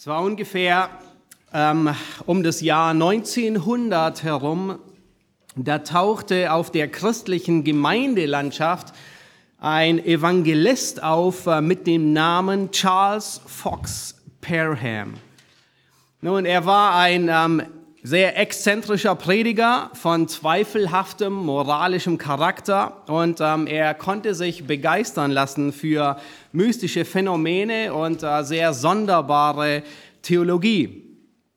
Es war ungefähr ähm, um das Jahr 1900 herum. Da tauchte auf der christlichen Gemeindelandschaft ein Evangelist auf äh, mit dem Namen Charles Fox Parham. Nun, er war ein ähm, sehr exzentrischer Prediger von zweifelhaftem moralischem Charakter und ähm, er konnte sich begeistern lassen für mystische Phänomene und äh, sehr sonderbare Theologie.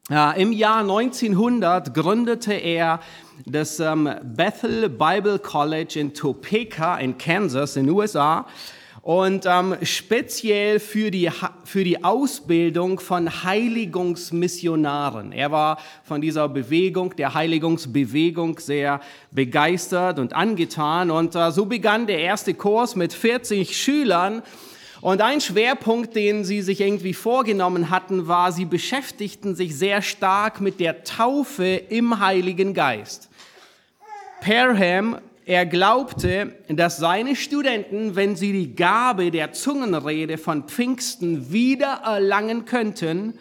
Äh, Im Jahr 1900 gründete er das ähm, Bethel Bible College in Topeka in Kansas in den USA und ähm, speziell für die, für die Ausbildung von Heiligungsmissionaren. Er war von dieser Bewegung, der Heiligungsbewegung, sehr begeistert und angetan. Und äh, so begann der erste Kurs mit 40 Schülern. Und ein Schwerpunkt, den sie sich irgendwie vorgenommen hatten, war, sie beschäftigten sich sehr stark mit der Taufe im Heiligen Geist. Parham er glaubte, dass seine Studenten, wenn sie die Gabe der Zungenrede von Pfingsten wieder erlangen könnten,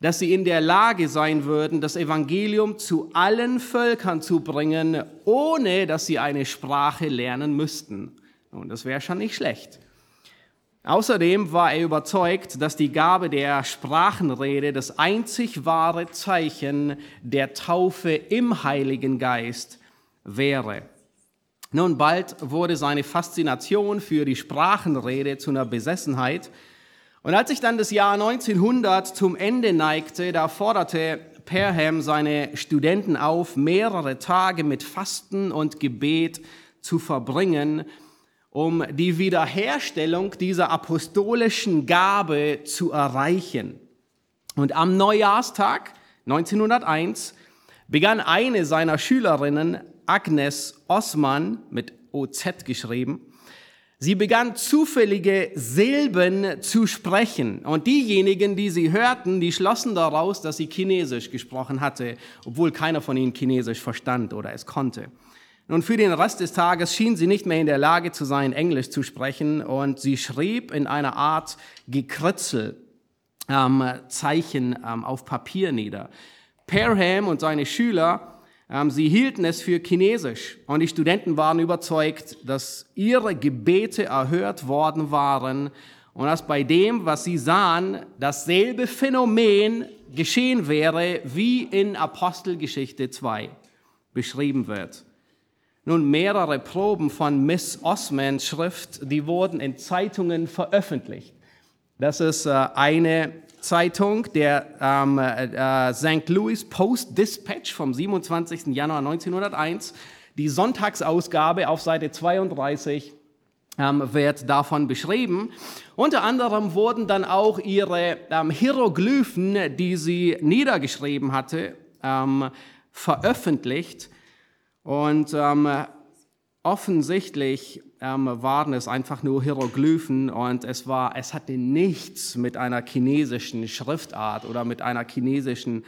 dass sie in der Lage sein würden, das Evangelium zu allen Völkern zu bringen, ohne dass sie eine Sprache lernen müssten. Und das wäre schon nicht schlecht. Außerdem war er überzeugt, dass die Gabe der Sprachenrede das einzig wahre Zeichen der Taufe im Heiligen Geist wäre. Nun bald wurde seine Faszination für die Sprachenrede zu einer Besessenheit. Und als sich dann das Jahr 1900 zum Ende neigte, da forderte Perham seine Studenten auf, mehrere Tage mit Fasten und Gebet zu verbringen, um die Wiederherstellung dieser apostolischen Gabe zu erreichen. Und am Neujahrstag 1901 begann eine seiner Schülerinnen Agnes Osman mit OZ geschrieben. Sie begann zufällige Silben zu sprechen und diejenigen, die sie hörten, die schlossen daraus, dass sie Chinesisch gesprochen hatte, obwohl keiner von ihnen Chinesisch verstand oder es konnte. Und für den Rest des Tages schien sie nicht mehr in der Lage zu sein, Englisch zu sprechen und sie schrieb in einer Art Gekritzel ähm, Zeichen ähm, auf Papier nieder. Parham und seine Schüler sie hielten es für Chinesisch und die Studenten waren überzeugt, dass ihre Gebete erhört worden waren und dass bei dem, was sie sahen, dasselbe Phänomen geschehen wäre, wie in Apostelgeschichte 2 beschrieben wird. Nun, mehrere Proben von Miss Osmans Schrift, die wurden in Zeitungen veröffentlicht. Das ist äh, eine Zeitung, der ähm, äh, St. Louis Post Dispatch vom 27. Januar 1901. Die Sonntagsausgabe auf Seite 32 ähm, wird davon beschrieben. Unter anderem wurden dann auch ihre ähm, Hieroglyphen, die sie niedergeschrieben hatte, ähm, veröffentlicht. Und ähm, offensichtlich ähm, waren es einfach nur Hieroglyphen und es war, es hatte nichts mit einer chinesischen Schriftart oder mit einer chinesischen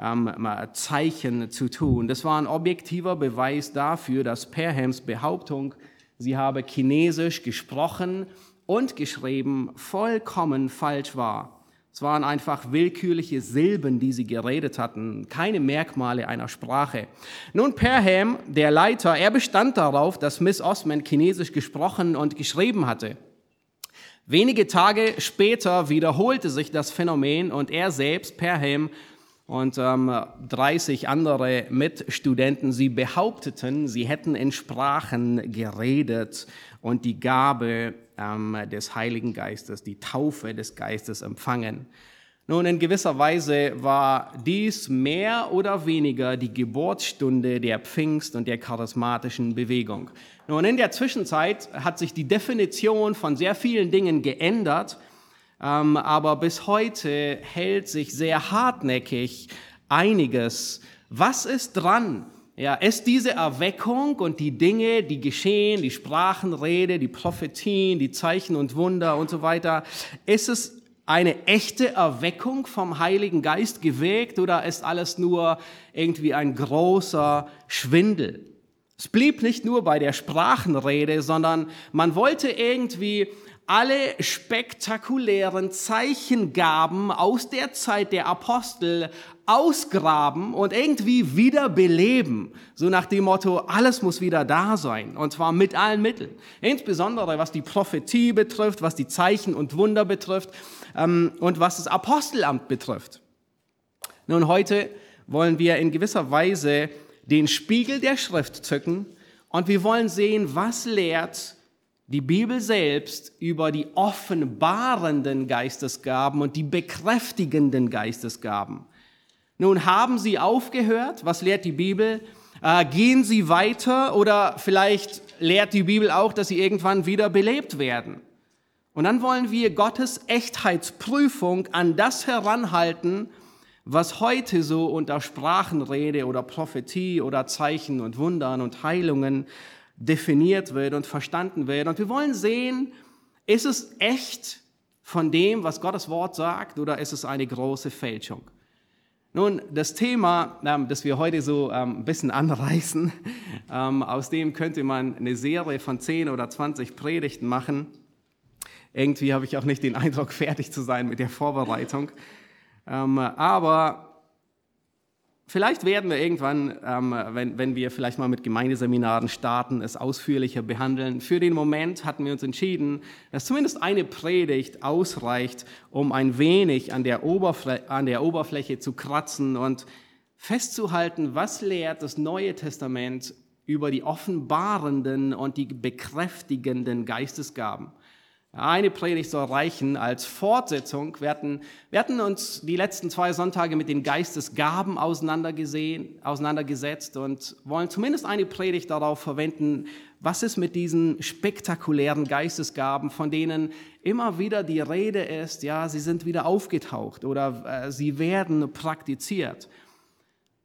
ähm, Zeichen zu tun. Das war ein objektiver Beweis dafür, dass Perhams Behauptung, sie habe Chinesisch gesprochen und geschrieben, vollkommen falsch war. Es waren einfach willkürliche Silben, die sie geredet hatten, keine Merkmale einer Sprache. Nun, Perham, der Leiter, er bestand darauf, dass Miss Osman Chinesisch gesprochen und geschrieben hatte. Wenige Tage später wiederholte sich das Phänomen und er selbst, Perham, und ähm, 30 andere Mitstudenten, sie behaupteten, sie hätten in Sprachen geredet und die Gabe ähm, des Heiligen Geistes, die Taufe des Geistes empfangen. Nun, in gewisser Weise war dies mehr oder weniger die Geburtsstunde der Pfingst- und der charismatischen Bewegung. Nun, in der Zwischenzeit hat sich die Definition von sehr vielen Dingen geändert, ähm, aber bis heute hält sich sehr hartnäckig einiges. Was ist dran ja, ist diese Erweckung und die Dinge, die geschehen, die Sprachenrede, die Prophetien, die Zeichen und Wunder und so weiter, ist es eine echte Erweckung vom Heiligen Geist gewirkt oder ist alles nur irgendwie ein großer Schwindel? Es blieb nicht nur bei der Sprachenrede, sondern man wollte irgendwie alle spektakulären Zeichengaben aus der Zeit der Apostel ausgraben und irgendwie wieder beleben. So nach dem Motto, alles muss wieder da sein. Und zwar mit allen Mitteln. Insbesondere was die Prophetie betrifft, was die Zeichen und Wunder betrifft ähm, und was das Apostelamt betrifft. Nun, heute wollen wir in gewisser Weise den Spiegel der Schrift zücken und wir wollen sehen, was lehrt die Bibel selbst über die offenbarenden Geistesgaben und die bekräftigenden Geistesgaben. Nun haben sie aufgehört. Was lehrt die Bibel? Äh, gehen sie weiter oder vielleicht lehrt die Bibel auch, dass sie irgendwann wieder belebt werden. Und dann wollen wir Gottes Echtheitsprüfung an das heranhalten, was heute so unter Sprachenrede oder Prophetie oder Zeichen und Wundern und Heilungen definiert wird und verstanden wird. Und wir wollen sehen, ist es echt von dem, was Gottes Wort sagt, oder ist es eine große Fälschung? Nun, das Thema, ähm, das wir heute so ähm, ein bisschen anreißen, ähm, aus dem könnte man eine Serie von 10 oder 20 Predigten machen. Irgendwie habe ich auch nicht den Eindruck, fertig zu sein mit der Vorbereitung. aber Vielleicht werden wir irgendwann, ähm, wenn, wenn wir vielleicht mal mit Gemeindeseminaren starten, es ausführlicher behandeln. Für den Moment hatten wir uns entschieden, dass zumindest eine Predigt ausreicht, um ein wenig an der, an der Oberfläche zu kratzen und festzuhalten, was lehrt das Neue Testament über die offenbarenden und die bekräftigenden Geistesgaben. Eine Predigt soll reichen als Fortsetzung. Wir hatten, wir hatten uns die letzten zwei Sonntage mit den Geistesgaben auseinandergesetzt und wollen zumindest eine Predigt darauf verwenden, was ist mit diesen spektakulären Geistesgaben, von denen immer wieder die Rede ist, ja, sie sind wieder aufgetaucht oder äh, sie werden praktiziert.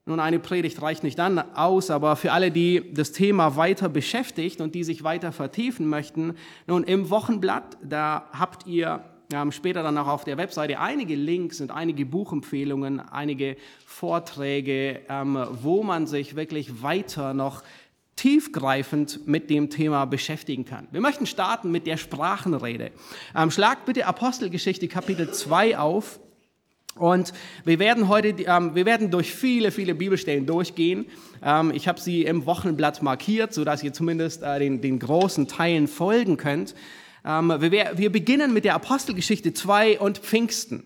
Nun, eine Predigt reicht nicht dann aus, aber für alle, die das Thema weiter beschäftigt und die sich weiter vertiefen möchten, nun, im Wochenblatt, da habt ihr ähm, später dann auch auf der Webseite einige Links und einige Buchempfehlungen, einige Vorträge, ähm, wo man sich wirklich weiter noch tiefgreifend mit dem Thema beschäftigen kann. Wir möchten starten mit der Sprachenrede. Ähm, schlagt bitte Apostelgeschichte Kapitel 2 auf. Und wir werden heute, ähm, wir werden durch viele, viele Bibelstellen durchgehen. Ähm, ich habe sie im Wochenblatt markiert, sodass ihr zumindest äh, den, den großen Teilen folgen könnt. Ähm, wir, wir beginnen mit der Apostelgeschichte 2 und Pfingsten.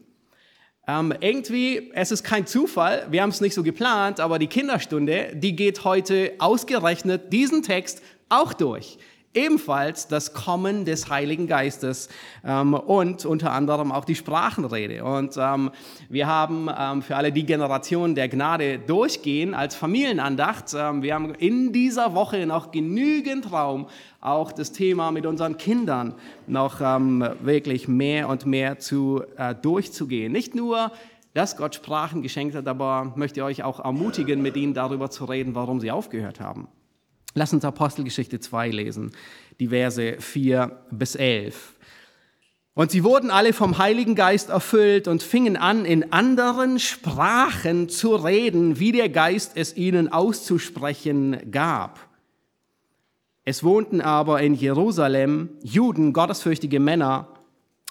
Ähm, irgendwie, es ist kein Zufall, wir haben es nicht so geplant, aber die Kinderstunde, die geht heute ausgerechnet diesen Text auch durch ebenfalls das Kommen des Heiligen Geistes ähm, und unter anderem auch die Sprachenrede. Und ähm, wir haben ähm, für alle die Generationen der Gnade durchgehen als Familienandacht. Ähm, wir haben in dieser Woche noch genügend Raum, auch das Thema mit unseren Kindern noch ähm, wirklich mehr und mehr zu äh, durchzugehen. Nicht nur dass Gott Sprachen geschenkt hat, aber möchte ich euch auch ermutigen, mit ihnen darüber zu reden, warum sie aufgehört haben. Lass uns Apostelgeschichte 2 lesen, die Verse 4 bis 11. Und sie wurden alle vom Heiligen Geist erfüllt und fingen an, in anderen Sprachen zu reden, wie der Geist es ihnen auszusprechen gab. Es wohnten aber in Jerusalem Juden, gottesfürchtige Männer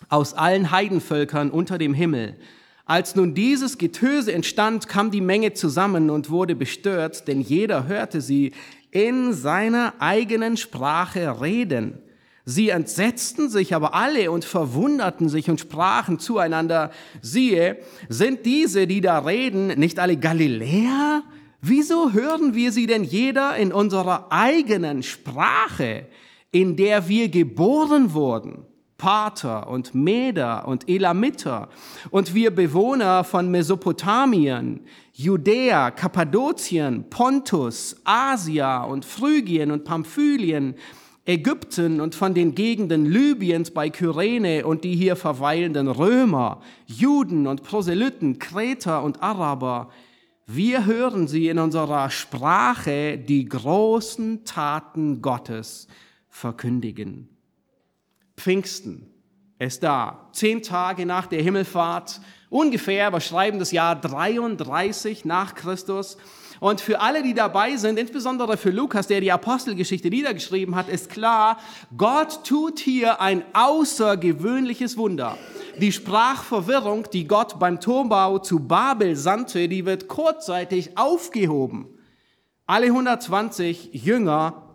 aus allen Heidenvölkern unter dem Himmel. Als nun dieses Getöse entstand, kam die Menge zusammen und wurde bestört, denn jeder hörte sie in seiner eigenen Sprache reden. Sie entsetzten sich aber alle und verwunderten sich und sprachen zueinander, siehe, sind diese, die da reden, nicht alle Galiläer? Wieso hören wir sie denn jeder in unserer eigenen Sprache, in der wir geboren wurden? Pater und Meder und Elamiter und wir Bewohner von Mesopotamien, Judäa, Kappadokien, Pontus, Asia und Phrygien und Pamphylien, Ägypten und von den Gegenden Libyens bei Kyrene und die hier verweilenden Römer, Juden und Proselyten, Kreter und Araber, wir hören sie in unserer Sprache die großen Taten Gottes verkündigen. Pfingsten ist da. Zehn Tage nach der Himmelfahrt, ungefähr, wir schreiben das Jahr 33 nach Christus. Und für alle, die dabei sind, insbesondere für Lukas, der die Apostelgeschichte niedergeschrieben hat, ist klar, Gott tut hier ein außergewöhnliches Wunder. Die Sprachverwirrung, die Gott beim Turmbau zu Babel sandte, die wird kurzzeitig aufgehoben. Alle 120 Jünger,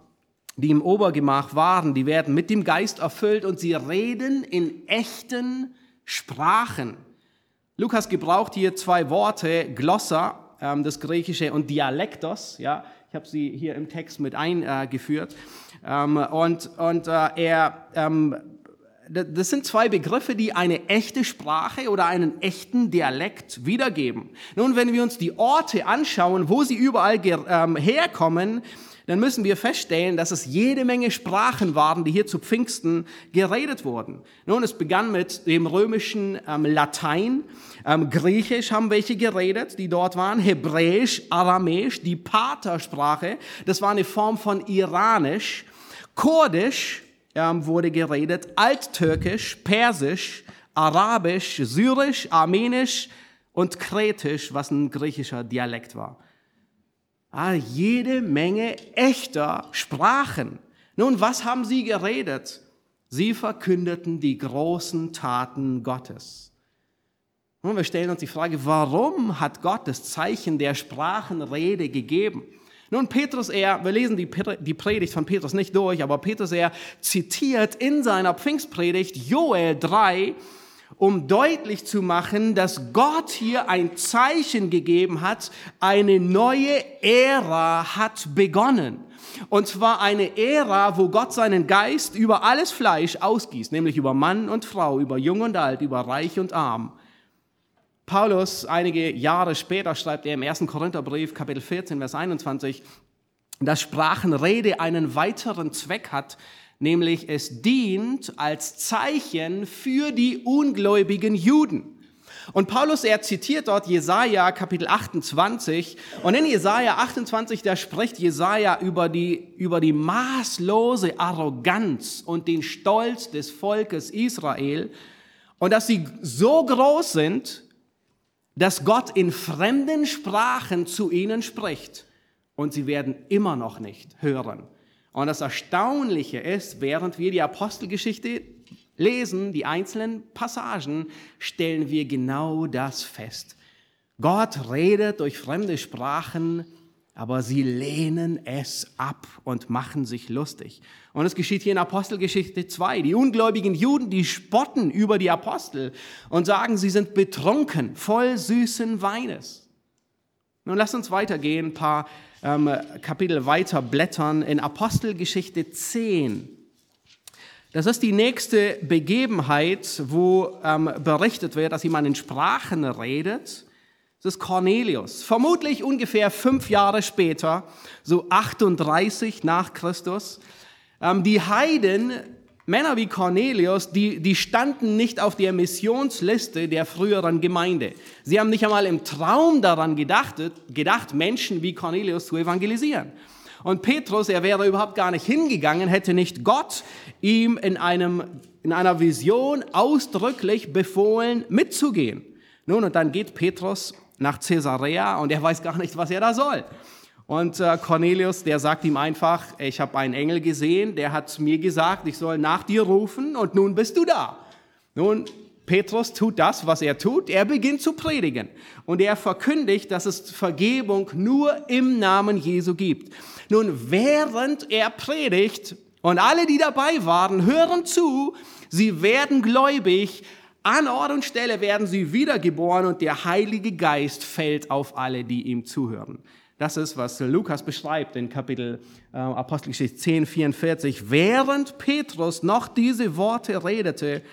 die im Obergemach waren, die werden mit dem Geist erfüllt und sie reden in echten Sprachen. Lukas gebraucht hier zwei Worte, Glossa, ähm, das Griechische, und Dialektos. Ja, ich habe sie hier im Text mit eingeführt. Ähm, und und äh, er, ähm, das sind zwei Begriffe, die eine echte Sprache oder einen echten Dialekt wiedergeben. Nun, wenn wir uns die Orte anschauen, wo sie überall herkommen, dann müssen wir feststellen, dass es jede Menge Sprachen waren, die hier zu Pfingsten geredet wurden. Nun, es begann mit dem römischen ähm, Latein, ähm, Griechisch haben welche geredet, die dort waren, Hebräisch, Aramäisch, die Patersprache, das war eine Form von Iranisch, Kurdisch ähm, wurde geredet, Alttürkisch, Persisch, Arabisch, Syrisch, Armenisch und Kretisch, was ein griechischer Dialekt war. Ah, jede Menge echter Sprachen. Nun, was haben sie geredet? Sie verkündeten die großen Taten Gottes. Nun, wir stellen uns die Frage, warum hat Gott das Zeichen der Sprachenrede gegeben? Nun, Petrus, er, wir lesen die, Predigt von Petrus nicht durch, aber Petrus, er zitiert in seiner Pfingstpredigt Joel 3, um deutlich zu machen, dass Gott hier ein Zeichen gegeben hat, eine neue Ära hat begonnen. Und zwar eine Ära, wo Gott seinen Geist über alles Fleisch ausgießt, nämlich über Mann und Frau, über Jung und Alt, über Reich und Arm. Paulus, einige Jahre später, schreibt er im 1. Korintherbrief, Kapitel 14, Vers 21, dass Sprachenrede einen weiteren Zweck hat, nämlich es dient als Zeichen für die ungläubigen Juden. Und Paulus, er zitiert dort Jesaja Kapitel 28. Und in Jesaja 28, da spricht Jesaja über die, über die maßlose Arroganz und den Stolz des Volkes Israel. Und dass sie so groß sind, dass Gott in fremden Sprachen zu ihnen spricht. Und sie werden immer noch nicht hören. Und das Erstaunliche ist, während wir die Apostelgeschichte lesen, die einzelnen Passagen, stellen wir genau das fest. Gott redet durch fremde Sprachen, aber sie lehnen es ab und machen sich lustig. Und es geschieht hier in Apostelgeschichte 2. Die ungläubigen Juden, die spotten über die Apostel und sagen, sie sind betrunken, voll süßen Weines. Nun lasst uns weitergehen, ein paar ähm, Kapitel weiter blättern in Apostelgeschichte 10. Das ist die nächste Begebenheit, wo ähm, berichtet wird, dass jemand in Sprachen redet. Das ist Cornelius. Vermutlich ungefähr fünf Jahre später, so 38 nach Christus. Ähm, die Heiden Männer wie Cornelius, die, die standen nicht auf der Missionsliste der früheren Gemeinde. Sie haben nicht einmal im Traum daran gedacht, gedacht, Menschen wie Cornelius zu evangelisieren. Und Petrus, er wäre überhaupt gar nicht hingegangen, hätte nicht Gott ihm in, einem, in einer Vision ausdrücklich befohlen, mitzugehen. Nun, und dann geht Petrus nach Caesarea und er weiß gar nicht, was er da soll. Und äh, Cornelius, der sagt ihm einfach, ich habe einen Engel gesehen, der hat mir gesagt, ich soll nach dir rufen und nun bist du da. Nun, Petrus tut das, was er tut. Er beginnt zu predigen und er verkündigt, dass es Vergebung nur im Namen Jesu gibt. Nun, während er predigt und alle, die dabei waren, hören zu, sie werden gläubig, an Ort und Stelle werden sie wiedergeboren und der Heilige Geist fällt auf alle, die ihm zuhören. Das ist, was Lukas beschreibt in Kapitel äh, Apostelgeschichte 10, 44. Während Petrus noch diese Worte redete,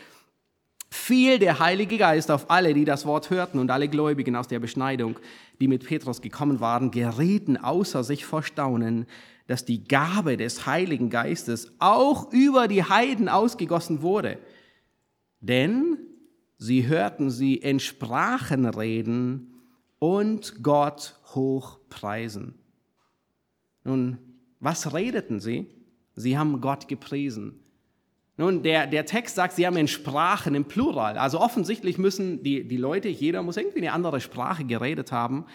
fiel der Heilige Geist auf alle, die das Wort hörten und alle Gläubigen aus der Beschneidung, die mit Petrus gekommen waren, gerieten außer sich vor Staunen, dass die Gabe des Heiligen Geistes auch über die Heiden ausgegossen wurde. Denn sie hörten sie in Sprachen reden und Gott hoch preisen. Nun, was redeten sie? Sie haben Gott gepriesen. Nun, der, der Text sagt, sie haben in Sprachen im Plural. Also offensichtlich müssen die, die Leute, jeder muss irgendwie eine andere Sprache geredet haben.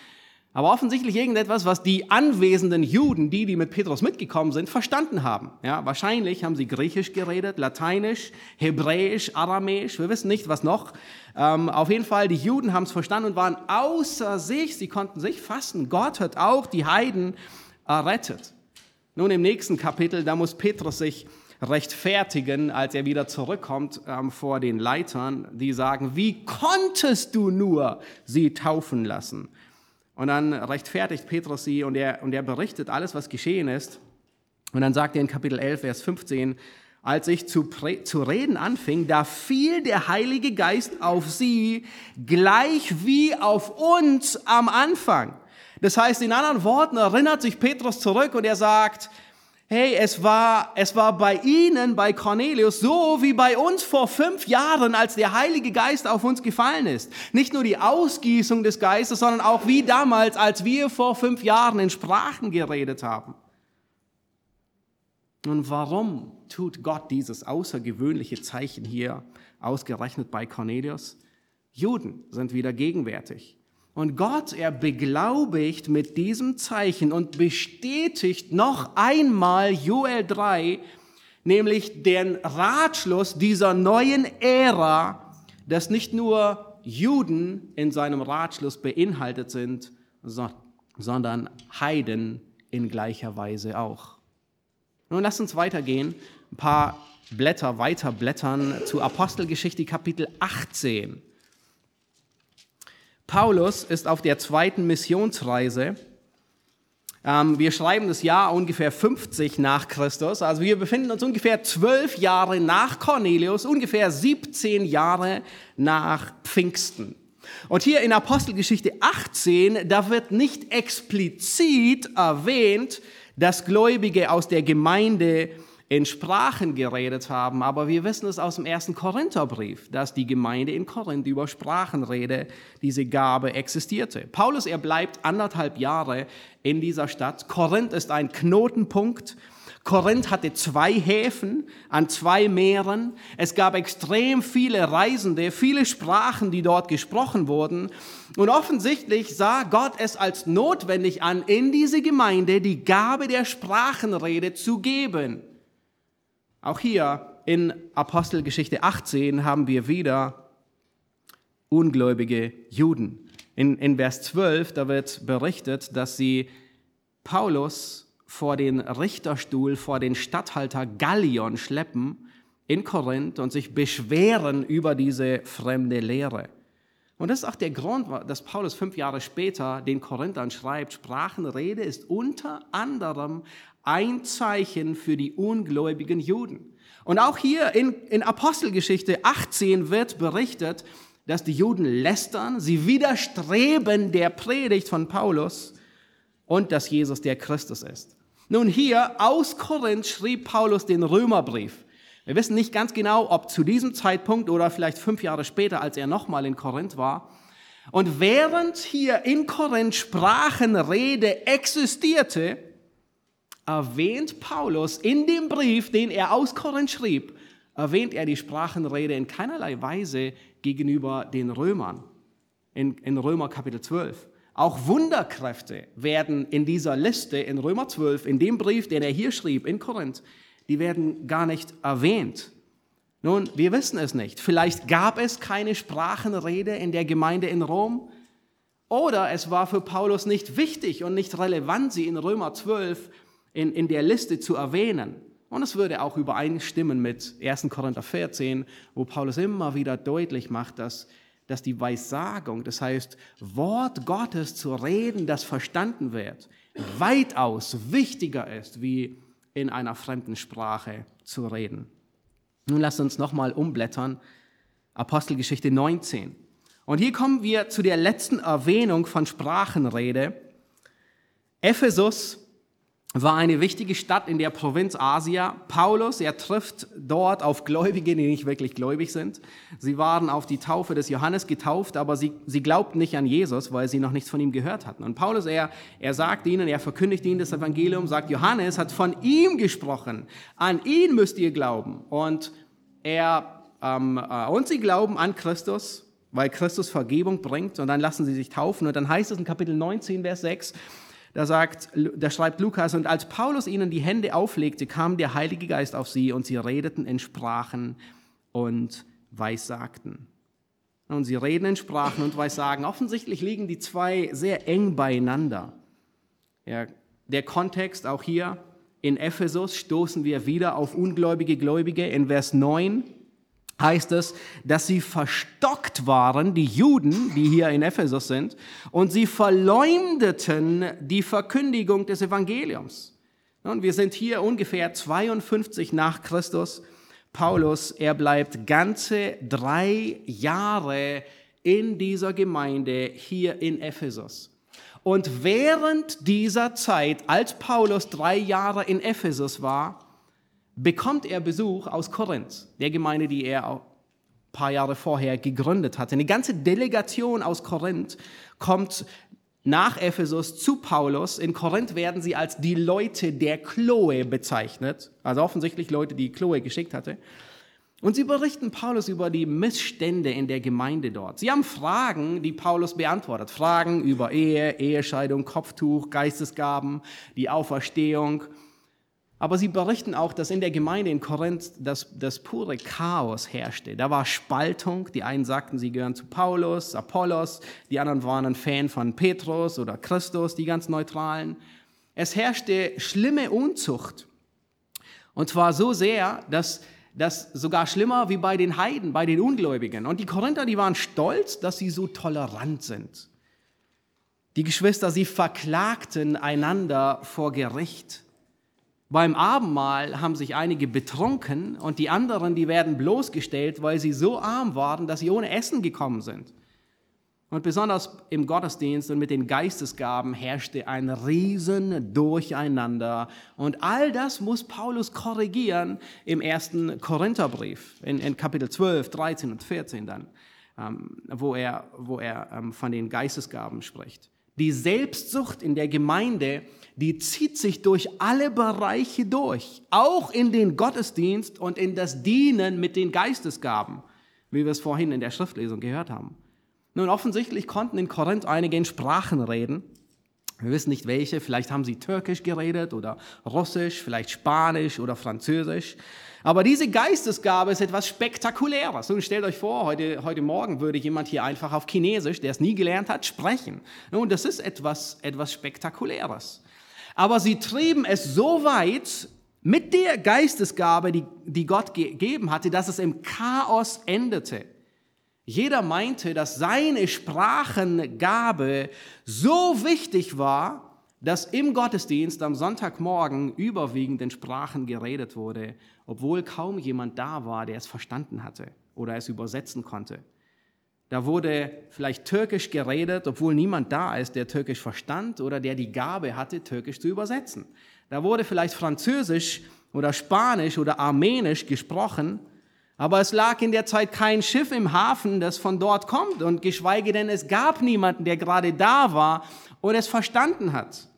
Aber offensichtlich irgendetwas, was die anwesenden Juden, die, die mit Petrus mitgekommen sind, verstanden haben. Ja, wahrscheinlich haben sie Griechisch geredet, Lateinisch, Hebräisch, Aramäisch. Wir wissen nicht, was noch. Ähm, auf jeden Fall, die Juden haben es verstanden und waren außer sich. Sie konnten sich fassen. Gott hat auch die Heiden errettet. Nun im nächsten Kapitel, da muss Petrus sich rechtfertigen, als er wieder zurückkommt ähm, vor den Leitern, die sagen, wie konntest du nur sie taufen lassen? Und dann rechtfertigt Petrus sie und er, und er berichtet alles, was geschehen ist. Und dann sagt er in Kapitel 11, Vers 15, als ich zu, zu reden anfing, da fiel der Heilige Geist auf sie gleich wie auf uns am Anfang. Das heißt, in anderen Worten erinnert sich Petrus zurück und er sagt, hey, es war, es war bei ihnen, bei Cornelius, so wie bei uns vor fünf Jahren, als der Heilige Geist auf uns gefallen ist. Nicht nur die Ausgießung des Geistes, sondern auch wie damals, als wir vor fünf Jahren in Sprachen geredet haben. Und warum tut Gott dieses außergewöhnliche Zeichen hier ausgerechnet bei Cornelius? Juden sind wieder gegenwärtig. Und Gott, er beglaubigt mit diesem Zeichen und bestätigt noch einmal Joel 3, nämlich den Ratschluss dieser neuen Ära, dass nicht nur Juden in seinem Ratschluss beinhaltet sind, sondern Heiden in gleicher Weise auch. Nun lasst uns weitergehen, ein paar Blätter weiter blättern zu Apostelgeschichte Kapitel 18. Paulus ist auf der zweiten Missionsreise. Ähm, wir schreiben das Jahr ungefähr 50 nach Christus. Also wir befinden uns ungefähr zwölf Jahre nach Cornelius, ungefähr 17 Jahre nach Pfingsten. Und hier in Apostelgeschichte 18, da wird nicht explizit erwähnt, dass Gläubige aus der Gemeinde in Sprachen geredet haben, aber wir wissen es aus dem ersten Korintherbrief, dass die Gemeinde in Korinth über Sprachenrede, diese Gabe existierte. Paulus, er bleibt anderthalb Jahre in dieser Stadt. Korinth ist ein Knotenpunkt. Korinth hatte zwei Häfen an zwei Meeren. Es gab extrem viele Reisende, viele Sprachen, die dort gesprochen wurden. Und offensichtlich sah Gott es als notwendig an, in diese Gemeinde die Gabe der Sprachenrede zu geben. Auch hier in Apostelgeschichte 18 haben wir wieder ungläubige Juden. In, in Vers 12, da wird berichtet, dass sie Paulus vor den Richterstuhl, vor den Statthalter Gallion schleppen in Korinth und sich beschweren über diese fremde Lehre. Und das ist auch der Grund, dass Paulus fünf Jahre später den Korinthern schreibt, Sprachenrede ist unter anderem ein Zeichen für die ungläubigen Juden. Und auch hier in, in Apostelgeschichte 18 wird berichtet, dass die Juden lästern, sie widerstreben der Predigt von Paulus und dass Jesus der Christus ist. Nun hier aus Korinth schrieb Paulus den Römerbrief. Wir wissen nicht ganz genau, ob zu diesem Zeitpunkt oder vielleicht fünf Jahre später, als er nochmal in Korinth war. Und während hier in Korinth Sprachenrede existierte, erwähnt Paulus in dem Brief, den er aus Korinth schrieb, erwähnt er die Sprachenrede in keinerlei Weise gegenüber den Römern. In, in Römer Kapitel 12. Auch Wunderkräfte werden in dieser Liste in Römer 12, in dem Brief, den er hier schrieb, in Korinth, die werden gar nicht erwähnt. Nun, wir wissen es nicht. Vielleicht gab es keine Sprachenrede in der Gemeinde in Rom. Oder es war für Paulus nicht wichtig und nicht relevant, sie in Römer 12 in, in der Liste zu erwähnen. Und es würde auch übereinstimmen mit 1. Korinther 14, wo Paulus immer wieder deutlich macht, dass, dass die Weissagung, das heißt Wort Gottes zu reden, das verstanden wird, weitaus wichtiger ist, wie in einer fremden Sprache zu reden. Nun lasst uns nochmal umblättern. Apostelgeschichte 19. Und hier kommen wir zu der letzten Erwähnung von Sprachenrede. Ephesus war eine wichtige Stadt in der Provinz Asia. Paulus, er trifft dort auf Gläubige, die nicht wirklich gläubig sind. Sie waren auf die Taufe des Johannes getauft, aber sie, sie glaubten nicht an Jesus, weil sie noch nichts von ihm gehört hatten. Und Paulus, er, er sagt ihnen, er verkündigt ihnen das Evangelium, sagt, Johannes hat von ihm gesprochen. An ihn müsst ihr glauben. Und er, ähm, äh, und sie glauben an Christus weil Christus Vergebung bringt und dann lassen sie sich taufen. Und dann heißt es in Kapitel 19, Vers 6, da, sagt, da schreibt Lukas, und als Paulus ihnen die Hände auflegte, kam der Heilige Geist auf sie und sie redeten in Sprachen und Weissagten. Und sie reden in Sprachen und Weissagen. Offensichtlich liegen die zwei sehr eng beieinander. Ja, der Kontext auch hier in Ephesus stoßen wir wieder auf ungläubige Gläubige. In Vers 9 heißt es, dass sie verstockt waren, die Juden, die hier in Ephesus sind, und sie verleumdeten die Verkündigung des Evangeliums. Und wir sind hier ungefähr 52 nach Christus. Paulus, er bleibt ganze drei Jahre in dieser Gemeinde hier in Ephesus. Und während dieser Zeit, als Paulus drei Jahre in Ephesus war, bekommt er Besuch aus Korinth, der Gemeinde, die er ein paar Jahre vorher gegründet hatte. Eine ganze Delegation aus Korinth kommt nach Ephesus zu Paulus. In Korinth werden sie als die Leute der Chloe bezeichnet, also offensichtlich Leute, die Chloe geschickt hatte. Und sie berichten Paulus über die Missstände in der Gemeinde dort. Sie haben Fragen, die Paulus beantwortet. Fragen über Ehe, Ehescheidung, Kopftuch, Geistesgaben, die Auferstehung. Aber sie berichten auch, dass in der Gemeinde in Korinth das, das pure Chaos herrschte. Da war Spaltung. Die einen sagten, sie gehören zu Paulus, Apollos. Die anderen waren ein Fan von Petrus oder Christus, die ganz Neutralen. Es herrschte schlimme Unzucht. Und zwar so sehr, dass das sogar schlimmer wie bei den Heiden, bei den Ungläubigen. Und die Korinther, die waren stolz, dass sie so tolerant sind. Die Geschwister, sie verklagten einander vor Gericht. Beim Abendmahl haben sich einige betrunken und die anderen, die werden bloßgestellt, weil sie so arm waren, dass sie ohne Essen gekommen sind. Und besonders im Gottesdienst und mit den Geistesgaben herrschte ein riesen Durcheinander. Und all das muss Paulus korrigieren im ersten Korintherbrief, in, in Kapitel 12, 13 und 14 dann, ähm, wo er, wo er ähm, von den Geistesgaben spricht. Die Selbstsucht in der Gemeinde, die zieht sich durch alle Bereiche durch, auch in den Gottesdienst und in das Dienen mit den Geistesgaben, wie wir es vorhin in der Schriftlesung gehört haben. Nun, offensichtlich konnten in Korinth einige in Sprachen reden. Wir wissen nicht welche, vielleicht haben sie Türkisch geredet oder Russisch, vielleicht Spanisch oder Französisch. Aber diese Geistesgabe ist etwas Spektakuläres. Nun stellt euch vor, heute, heute Morgen würde jemand hier einfach auf Chinesisch, der es nie gelernt hat, sprechen. Nun, das ist etwas, etwas Spektakuläres. Aber sie trieben es so weit mit der Geistesgabe, die, die Gott gegeben hatte, dass es im Chaos endete. Jeder meinte, dass seine Sprachengabe so wichtig war, dass im Gottesdienst am Sonntagmorgen überwiegend in Sprachen geredet wurde, obwohl kaum jemand da war, der es verstanden hatte oder es übersetzen konnte. Da wurde vielleicht Türkisch geredet, obwohl niemand da ist, der Türkisch verstand oder der die Gabe hatte, Türkisch zu übersetzen. Da wurde vielleicht Französisch oder Spanisch oder Armenisch gesprochen, aber es lag in der Zeit kein Schiff im Hafen, das von dort kommt und geschweige denn es gab niemanden, der gerade da war und es verstanden hat.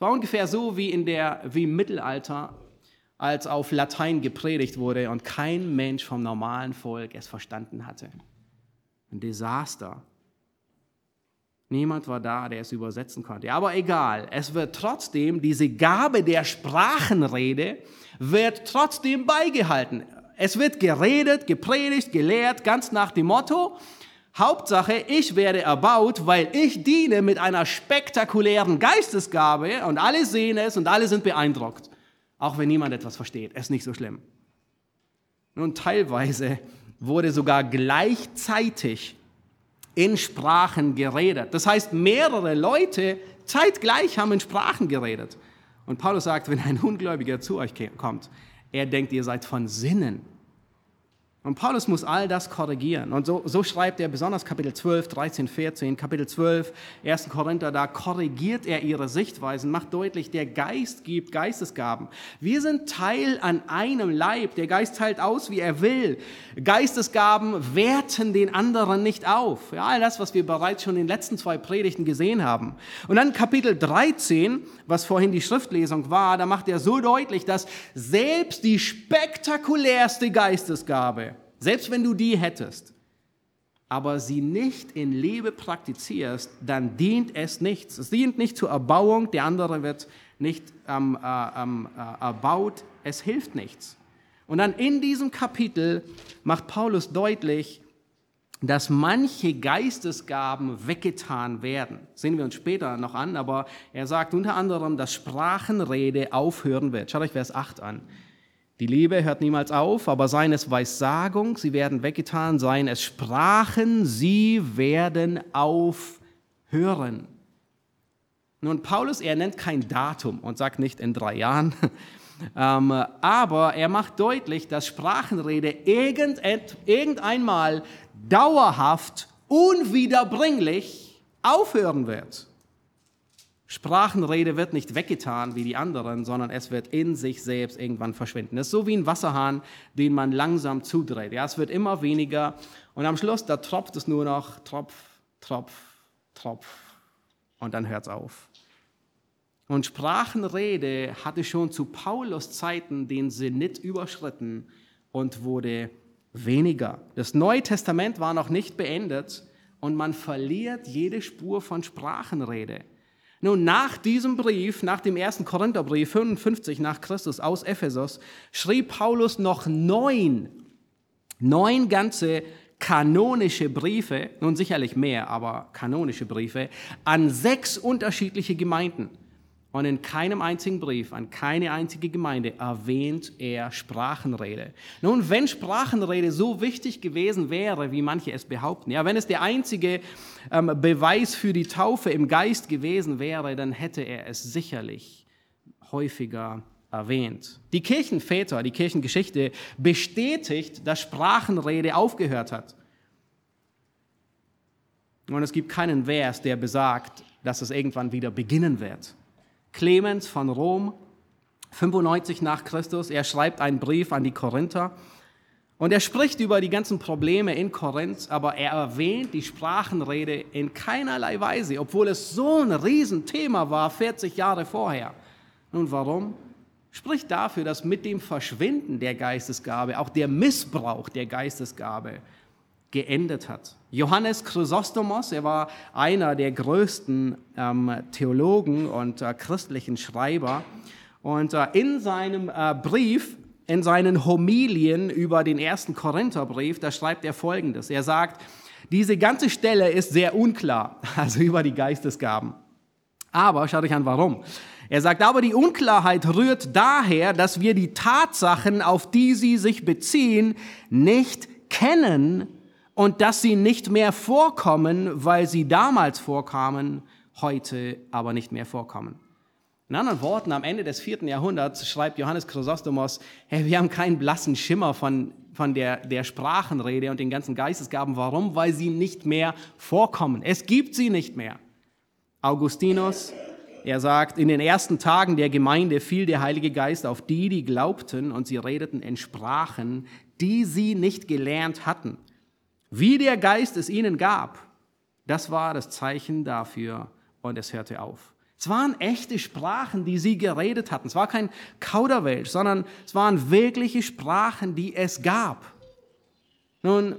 Es war ungefähr so wie, in der, wie im Mittelalter, als auf Latein gepredigt wurde und kein Mensch vom normalen Volk es verstanden hatte. Ein Desaster. Niemand war da, der es übersetzen konnte. Aber egal, es wird trotzdem, diese Gabe der Sprachenrede wird trotzdem beigehalten. Es wird geredet, gepredigt, gelehrt, ganz nach dem Motto, Hauptsache, ich werde erbaut, weil ich diene mit einer spektakulären Geistesgabe und alle sehen es und alle sind beeindruckt. Auch wenn niemand etwas versteht, ist nicht so schlimm. Nun, teilweise wurde sogar gleichzeitig in Sprachen geredet. Das heißt, mehrere Leute zeitgleich haben in Sprachen geredet. Und Paulus sagt, wenn ein Ungläubiger zu euch kommt, er denkt, ihr seid von Sinnen. Und Paulus muss all das korrigieren. Und so, so, schreibt er besonders Kapitel 12, 13, 14, Kapitel 12, 1. Korinther, da korrigiert er ihre Sichtweisen, macht deutlich, der Geist gibt Geistesgaben. Wir sind Teil an einem Leib. Der Geist teilt aus, wie er will. Geistesgaben werten den anderen nicht auf. Ja, all das, was wir bereits schon in den letzten zwei Predigten gesehen haben. Und dann Kapitel 13, was vorhin die Schriftlesung war, da macht er so deutlich, dass selbst die spektakulärste Geistesgabe, selbst wenn du die hättest, aber sie nicht in Liebe praktizierst, dann dient es nichts. Es dient nicht zur Erbauung, der andere wird nicht ähm, äh, ähm, äh, erbaut, es hilft nichts. Und dann in diesem Kapitel macht Paulus deutlich, dass manche Geistesgaben weggetan werden. Sehen wir uns später noch an, aber er sagt unter anderem, dass Sprachenrede aufhören wird. Schaut euch Vers 8 an. Die Liebe hört niemals auf, aber seien es Weissagung, sie werden weggetan, seien es Sprachen, sie werden aufhören. Nun, Paulus, er nennt kein Datum und sagt nicht in drei Jahren, ähm, aber er macht deutlich, dass Sprachenrede irgendeinmal dauerhaft, unwiederbringlich aufhören wird. Sprachenrede wird nicht weggetan wie die anderen, sondern es wird in sich selbst irgendwann verschwinden. Das ist so wie ein Wasserhahn, den man langsam zudreht. Ja, es wird immer weniger und am Schluss, da tropft es nur noch, Tropf, Tropf, Tropf und dann hört es auf. Und Sprachenrede hatte schon zu Paulus Zeiten den Zenit überschritten und wurde weniger. Das Neue Testament war noch nicht beendet und man verliert jede Spur von Sprachenrede. Nun, nach diesem Brief, nach dem ersten Korintherbrief 55 nach Christus aus Ephesus, schrieb Paulus noch neun, neun ganze kanonische Briefe, nun sicherlich mehr, aber kanonische Briefe, an sechs unterschiedliche Gemeinden. Und in keinem einzigen Brief, an keine einzige Gemeinde erwähnt er Sprachenrede. Nun, wenn Sprachenrede so wichtig gewesen wäre, wie manche es behaupten, ja, wenn es der einzige ähm, Beweis für die Taufe im Geist gewesen wäre, dann hätte er es sicherlich häufiger erwähnt. Die Kirchenväter, die Kirchengeschichte bestätigt, dass Sprachenrede aufgehört hat. Und es gibt keinen Vers, der besagt, dass es irgendwann wieder beginnen wird. Clemens von Rom, 95 nach Christus. Er schreibt einen Brief an die Korinther und er spricht über die ganzen Probleme in Korinth, aber er erwähnt die Sprachenrede in keinerlei Weise, obwohl es so ein Riesenthema war 40 Jahre vorher. Nun warum? Spricht dafür, dass mit dem Verschwinden der Geistesgabe auch der Missbrauch der Geistesgabe geendet hat. Johannes Chrysostomos, er war einer der größten ähm, Theologen und äh, christlichen Schreiber. Und äh, in seinem äh, Brief, in seinen Homilien über den ersten Korintherbrief, da schreibt er Folgendes. Er sagt, diese ganze Stelle ist sehr unklar, also über die Geistesgaben. Aber schaut euch an, warum. Er sagt, aber die Unklarheit rührt daher, dass wir die Tatsachen, auf die sie sich beziehen, nicht kennen und dass sie nicht mehr vorkommen, weil sie damals vorkamen, heute aber nicht mehr vorkommen. In anderen Worten, am Ende des vierten Jahrhunderts schreibt Johannes Chrysostomos, hey, wir haben keinen blassen Schimmer von, von der, der Sprachenrede und den ganzen Geistesgaben. Warum? Weil sie nicht mehr vorkommen. Es gibt sie nicht mehr. Augustinus, er sagt, in den ersten Tagen der Gemeinde fiel der Heilige Geist auf die, die glaubten und sie redeten in Sprachen, die sie nicht gelernt hatten wie der Geist es ihnen gab, das war das Zeichen dafür und es hörte auf. Es waren echte Sprachen, die sie geredet hatten. Es war kein Kauderwelsch, sondern es waren wirkliche Sprachen, die es gab. Nun,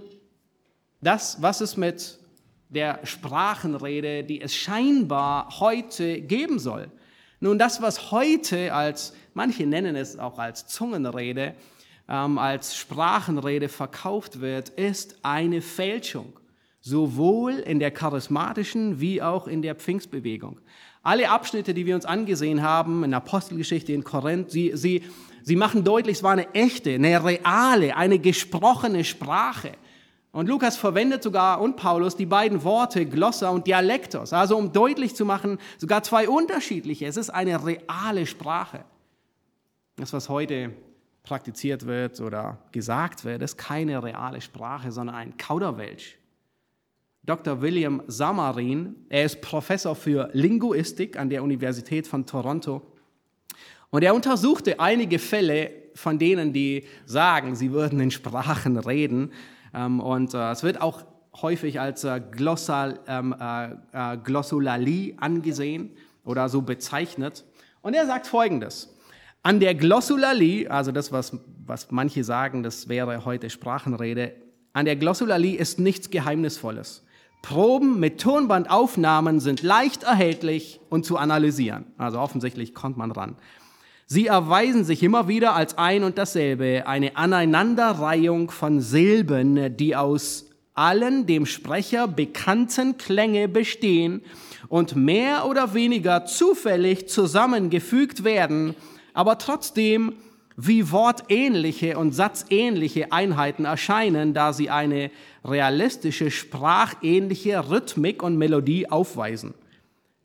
das, was es mit der Sprachenrede, die es scheinbar heute geben soll. Nun, das, was heute als, manche nennen es auch als Zungenrede, ähm, als Sprachenrede verkauft wird, ist eine Fälschung, sowohl in der charismatischen wie auch in der Pfingstbewegung. Alle Abschnitte, die wir uns angesehen haben, in Apostelgeschichte in Korinth, sie, sie, sie machen deutlich, es war eine echte, eine reale, eine gesprochene Sprache. Und Lukas verwendet sogar und Paulus die beiden Worte Glossa und Dialektos, also um deutlich zu machen, sogar zwei unterschiedliche. Es ist eine reale Sprache. Das, was heute praktiziert wird oder gesagt wird, ist keine reale Sprache, sondern ein Kauderwelsch. Dr. William Samarin, er ist Professor für Linguistik an der Universität von Toronto und er untersuchte einige Fälle von denen, die sagen, sie würden in Sprachen reden ähm, und äh, es wird auch häufig als äh, Glossal, ähm, äh, Glossolalie angesehen oder so bezeichnet. Und er sagt Folgendes. An der Glossolalie, also das, was, was manche sagen, das wäre heute Sprachenrede, an der Glossolalie ist nichts Geheimnisvolles. Proben mit Tonbandaufnahmen sind leicht erhältlich und zu analysieren. Also offensichtlich kommt man ran. Sie erweisen sich immer wieder als ein und dasselbe, eine Aneinanderreihung von Silben, die aus allen dem Sprecher bekannten Klänge bestehen und mehr oder weniger zufällig zusammengefügt werden, aber trotzdem wie wortähnliche und satzähnliche Einheiten erscheinen, da sie eine realistische, sprachähnliche Rhythmik und Melodie aufweisen.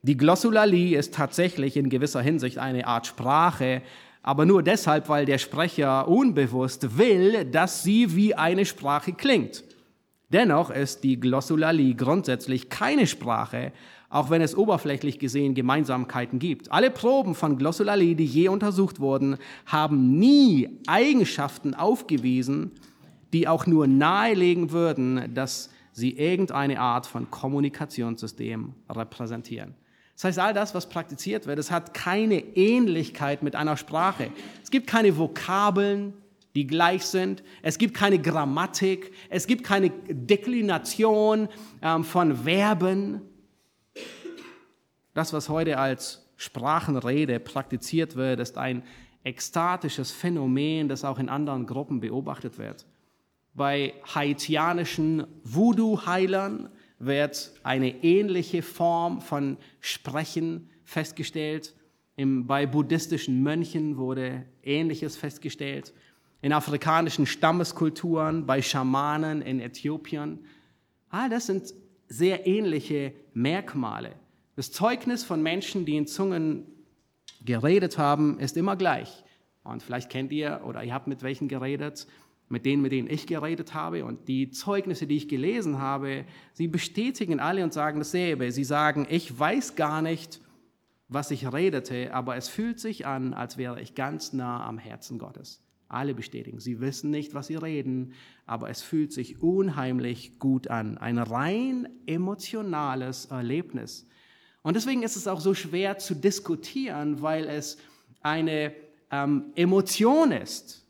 Die Glossolalie ist tatsächlich in gewisser Hinsicht eine Art Sprache, aber nur deshalb, weil der Sprecher unbewusst will, dass sie wie eine Sprache klingt. Dennoch ist die Glossolalie grundsätzlich keine Sprache, auch wenn es oberflächlich gesehen Gemeinsamkeiten gibt. Alle Proben von Glossolalie, die je untersucht wurden, haben nie Eigenschaften aufgewiesen, die auch nur nahelegen würden, dass sie irgendeine Art von Kommunikationssystem repräsentieren. Das heißt, all das, was praktiziert wird, es hat keine Ähnlichkeit mit einer Sprache. Es gibt keine Vokabeln, die gleich sind. Es gibt keine Grammatik. Es gibt keine Deklination ähm, von Verben. Das, was heute als Sprachenrede praktiziert wird, ist ein ekstatisches Phänomen, das auch in anderen Gruppen beobachtet wird. Bei haitianischen Voodoo-Heilern wird eine ähnliche Form von Sprechen festgestellt. bei buddhistischen Mönchen wurde Ähnliches festgestellt. In afrikanischen Stammeskulturen, bei Schamanen in Äthiopien. All das sind sehr ähnliche Merkmale. Das Zeugnis von Menschen, die in Zungen geredet haben, ist immer gleich. Und vielleicht kennt ihr oder ihr habt mit welchen geredet, mit denen, mit denen ich geredet habe. Und die Zeugnisse, die ich gelesen habe, sie bestätigen alle und sagen dasselbe. Sie sagen, ich weiß gar nicht, was ich redete, aber es fühlt sich an, als wäre ich ganz nah am Herzen Gottes. Alle bestätigen, sie wissen nicht, was sie reden, aber es fühlt sich unheimlich gut an. Ein rein emotionales Erlebnis. Und deswegen ist es auch so schwer zu diskutieren, weil es eine ähm, Emotion ist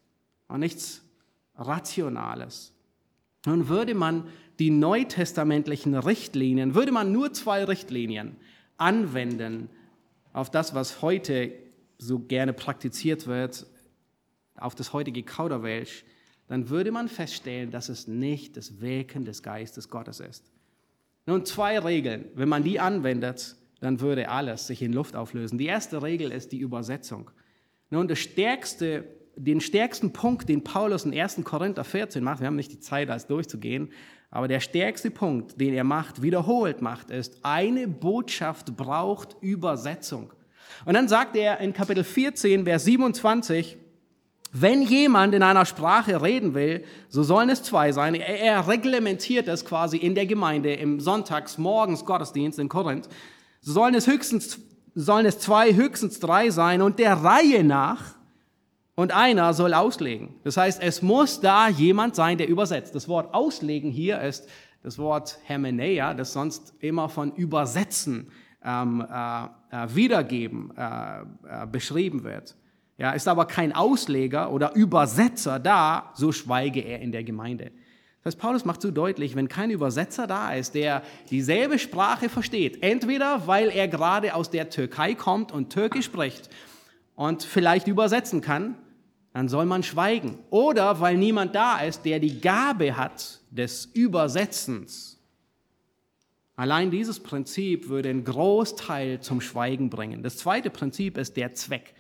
und nichts Rationales. Nun würde man die neutestamentlichen Richtlinien, würde man nur zwei Richtlinien anwenden auf das, was heute so gerne praktiziert wird, auf das heutige Kauderwelsch, dann würde man feststellen, dass es nicht das Wirken des Geistes Gottes ist. Nun, zwei Regeln, wenn man die anwendet, dann würde alles sich in Luft auflösen. Die erste Regel ist die Übersetzung. Nun, das stärkste, den stärksten Punkt, den Paulus in 1. Korinther 14 macht, wir haben nicht die Zeit, das durchzugehen, aber der stärkste Punkt, den er macht, wiederholt macht, ist, eine Botschaft braucht Übersetzung. Und dann sagt er in Kapitel 14, Vers 27, wenn jemand in einer Sprache reden will, so sollen es zwei sein. Er, er reglementiert es quasi in der Gemeinde im Sonntagsmorgens Gottesdienst in Korinth. So sollen es höchstens, sollen es zwei, höchstens drei sein und der Reihe nach und einer soll auslegen. Das heißt, es muss da jemand sein, der übersetzt. Das Wort auslegen hier ist das Wort Hermeneia, das sonst immer von übersetzen, ähm, äh, äh wiedergeben äh, äh, beschrieben wird. Ja, ist aber kein Ausleger oder Übersetzer da, so schweige er in der Gemeinde. Das Paulus macht so deutlich, wenn kein Übersetzer da ist, der dieselbe Sprache versteht, entweder weil er gerade aus der Türkei kommt und Türkisch spricht und vielleicht übersetzen kann, dann soll man schweigen. Oder weil niemand da ist, der die Gabe hat des Übersetzens. Allein dieses Prinzip würde einen Großteil zum Schweigen bringen. Das zweite Prinzip ist der Zweck.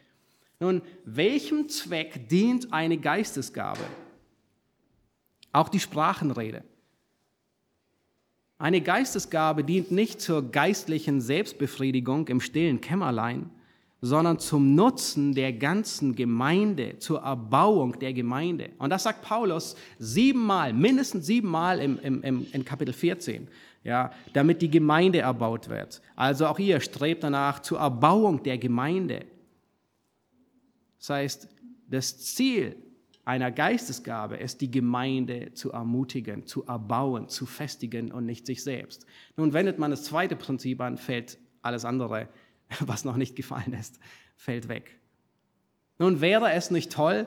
Nun, welchem Zweck dient eine Geistesgabe? Auch die Sprachenrede. Eine Geistesgabe dient nicht zur geistlichen Selbstbefriedigung im stillen Kämmerlein, sondern zum Nutzen der ganzen Gemeinde, zur Erbauung der Gemeinde. Und das sagt Paulus siebenmal, mindestens siebenmal im, im, im, in Kapitel 14, ja, damit die Gemeinde erbaut wird. Also auch ihr strebt danach zur Erbauung der Gemeinde. Das heißt, das Ziel einer Geistesgabe ist, die Gemeinde zu ermutigen, zu erbauen, zu festigen und nicht sich selbst. Nun wendet man das zweite Prinzip an, fällt alles andere, was noch nicht gefallen ist, fällt weg. Nun wäre es nicht toll,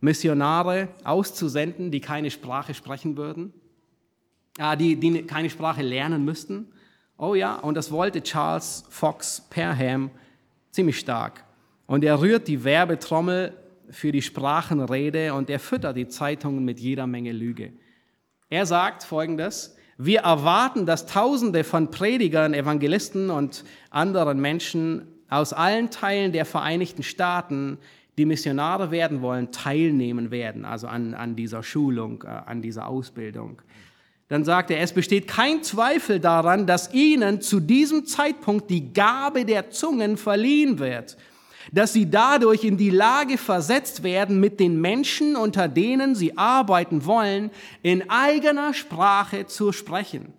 Missionare auszusenden, die keine Sprache sprechen würden, äh, die, die keine Sprache lernen müssten. Oh ja, und das wollte Charles Fox Perham ziemlich stark. Und er rührt die Werbetrommel für die Sprachenrede und er füttert die Zeitungen mit jeder Menge Lüge. Er sagt folgendes, wir erwarten, dass Tausende von Predigern, Evangelisten und anderen Menschen aus allen Teilen der Vereinigten Staaten, die Missionare werden wollen, teilnehmen werden, also an, an dieser Schulung, äh, an dieser Ausbildung. Dann sagt er, es besteht kein Zweifel daran, dass ihnen zu diesem Zeitpunkt die Gabe der Zungen verliehen wird dass sie dadurch in die Lage versetzt werden, mit den Menschen, unter denen sie arbeiten wollen, in eigener Sprache zu sprechen.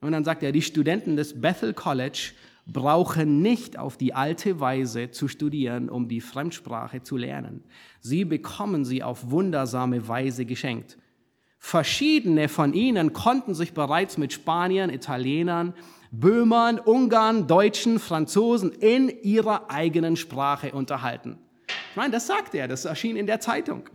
Und dann sagt er, die Studenten des Bethel College brauchen nicht auf die alte Weise zu studieren, um die Fremdsprache zu lernen. Sie bekommen sie auf wundersame Weise geschenkt. Verschiedene von ihnen konnten sich bereits mit Spaniern, Italienern, Böhmern, Ungarn, Deutschen, Franzosen in ihrer eigenen Sprache unterhalten. Ich meine, das sagt er, das erschien in der Zeitung.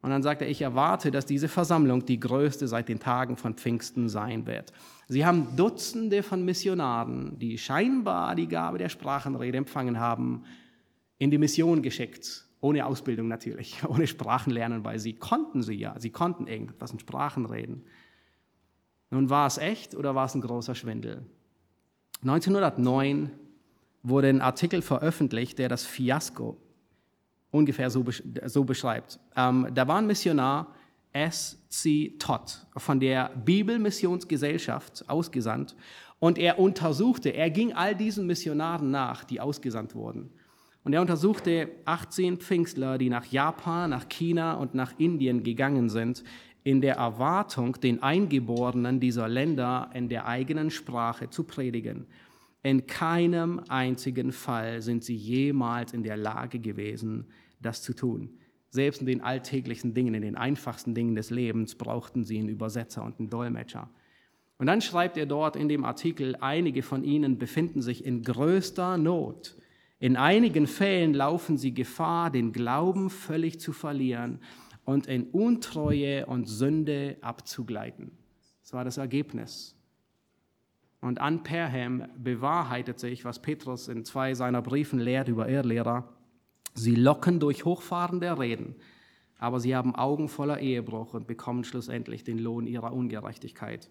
Und dann sagt er, ich erwarte, dass diese Versammlung die größte seit den Tagen von Pfingsten sein wird. Sie haben Dutzende von Missionaren, die scheinbar die Gabe der Sprachenrede empfangen haben, in die Mission geschickt. Ohne Ausbildung natürlich, ohne Sprachenlernen, weil sie konnten sie ja, sie konnten irgendwas in Sprachen reden. Nun war es echt oder war es ein großer Schwindel? 1909 wurde ein Artikel veröffentlicht, der das Fiasko ungefähr so, so beschreibt. Ähm, da war ein Missionar, S.C. Todd, von der Bibelmissionsgesellschaft ausgesandt und er untersuchte, er ging all diesen Missionaren nach, die ausgesandt wurden. Und er untersuchte 18 Pfingstler, die nach Japan, nach China und nach Indien gegangen sind, in der Erwartung, den Eingeborenen dieser Länder in der eigenen Sprache zu predigen. In keinem einzigen Fall sind sie jemals in der Lage gewesen, das zu tun. Selbst in den alltäglichen Dingen, in den einfachsten Dingen des Lebens brauchten sie einen Übersetzer und einen Dolmetscher. Und dann schreibt er dort in dem Artikel, einige von ihnen befinden sich in größter Not. In einigen Fällen laufen sie Gefahr, den Glauben völlig zu verlieren und in Untreue und Sünde abzugleiten. Das war das Ergebnis. Und an Perham bewahrheitet sich, was Petrus in zwei seiner Briefen lehrt über Irrlehrer. Sie locken durch hochfahrende Reden, aber sie haben Augen voller Ehebruch und bekommen schlussendlich den Lohn ihrer Ungerechtigkeit.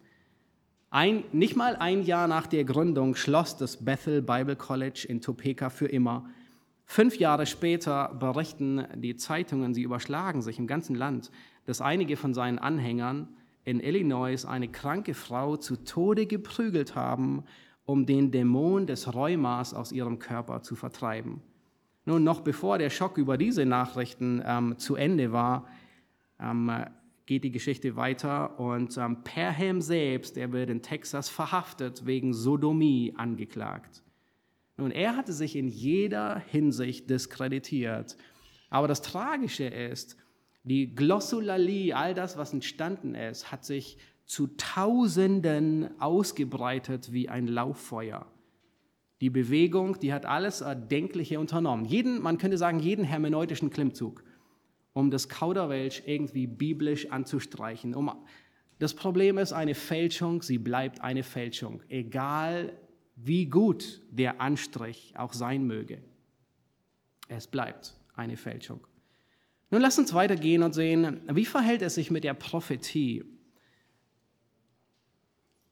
Ein, nicht mal ein Jahr nach der Gründung schloss das Bethel Bible College in Topeka für immer Fünf Jahre später berichten die Zeitungen, sie überschlagen sich im ganzen Land, dass einige von seinen Anhängern in Illinois eine kranke Frau zu Tode geprügelt haben, um den Dämon des Rheumas aus ihrem Körper zu vertreiben. Nun, noch bevor der Schock über diese Nachrichten ähm, zu Ende war, ähm, geht die Geschichte weiter und ähm, Perham selbst, der wird in Texas verhaftet wegen Sodomie angeklagt. Nun, er hatte sich in jeder Hinsicht diskreditiert. Aber das Tragische ist, die Glossolalie, all das, was entstanden ist, hat sich zu Tausenden ausgebreitet wie ein Lauffeuer. Die Bewegung, die hat alles Erdenkliche unternommen. Jeden, man könnte sagen, jeden hermeneutischen Klimmzug, um das Kauderwelsch irgendwie biblisch anzustreichen. Um, das Problem ist eine Fälschung, sie bleibt eine Fälschung, egal wie gut der Anstrich auch sein möge. Es bleibt eine Fälschung. Nun lass uns weitergehen und sehen, wie verhält es sich mit der Prophetie?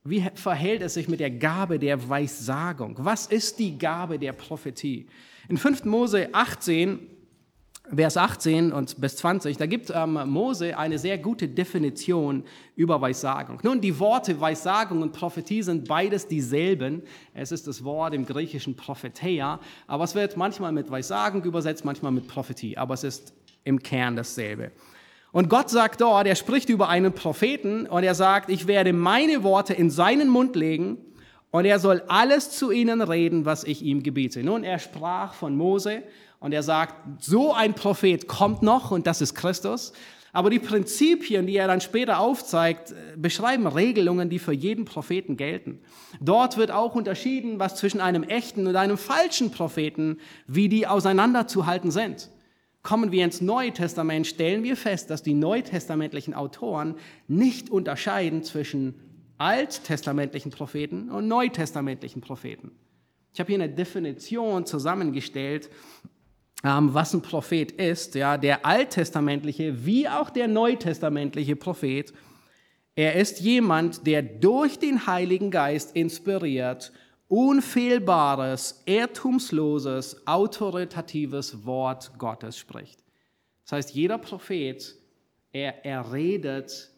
Wie verhält es sich mit der Gabe der Weissagung? Was ist die Gabe der Prophetie? In 5. Mose 18 Vers 18 und bis 20, da gibt ähm, Mose eine sehr gute Definition über Weissagung. Nun, die Worte Weissagung und Prophetie sind beides dieselben. Es ist das Wort im griechischen Propheteia, aber es wird manchmal mit Weissagung übersetzt, manchmal mit Prophetie, aber es ist im Kern dasselbe. Und Gott sagt dort, er spricht über einen Propheten und er sagt, ich werde meine Worte in seinen Mund legen und er soll alles zu ihnen reden, was ich ihm gebiete. Nun, er sprach von Mose und er sagt, so ein Prophet kommt noch und das ist Christus. Aber die Prinzipien, die er dann später aufzeigt, beschreiben Regelungen, die für jeden Propheten gelten. Dort wird auch unterschieden, was zwischen einem echten und einem falschen Propheten, wie die auseinanderzuhalten sind. Kommen wir ins Neue Testament, stellen wir fest, dass die neutestamentlichen Autoren nicht unterscheiden zwischen alttestamentlichen Propheten und neutestamentlichen Propheten. Ich habe hier eine Definition zusammengestellt, was ein Prophet ist. Ja, der alttestamentliche wie auch der neutestamentliche Prophet. Er ist jemand, der durch den Heiligen Geist inspiriert, unfehlbares, irrtumsloses, autoritatives Wort Gottes spricht. Das heißt, jeder Prophet, er, er redet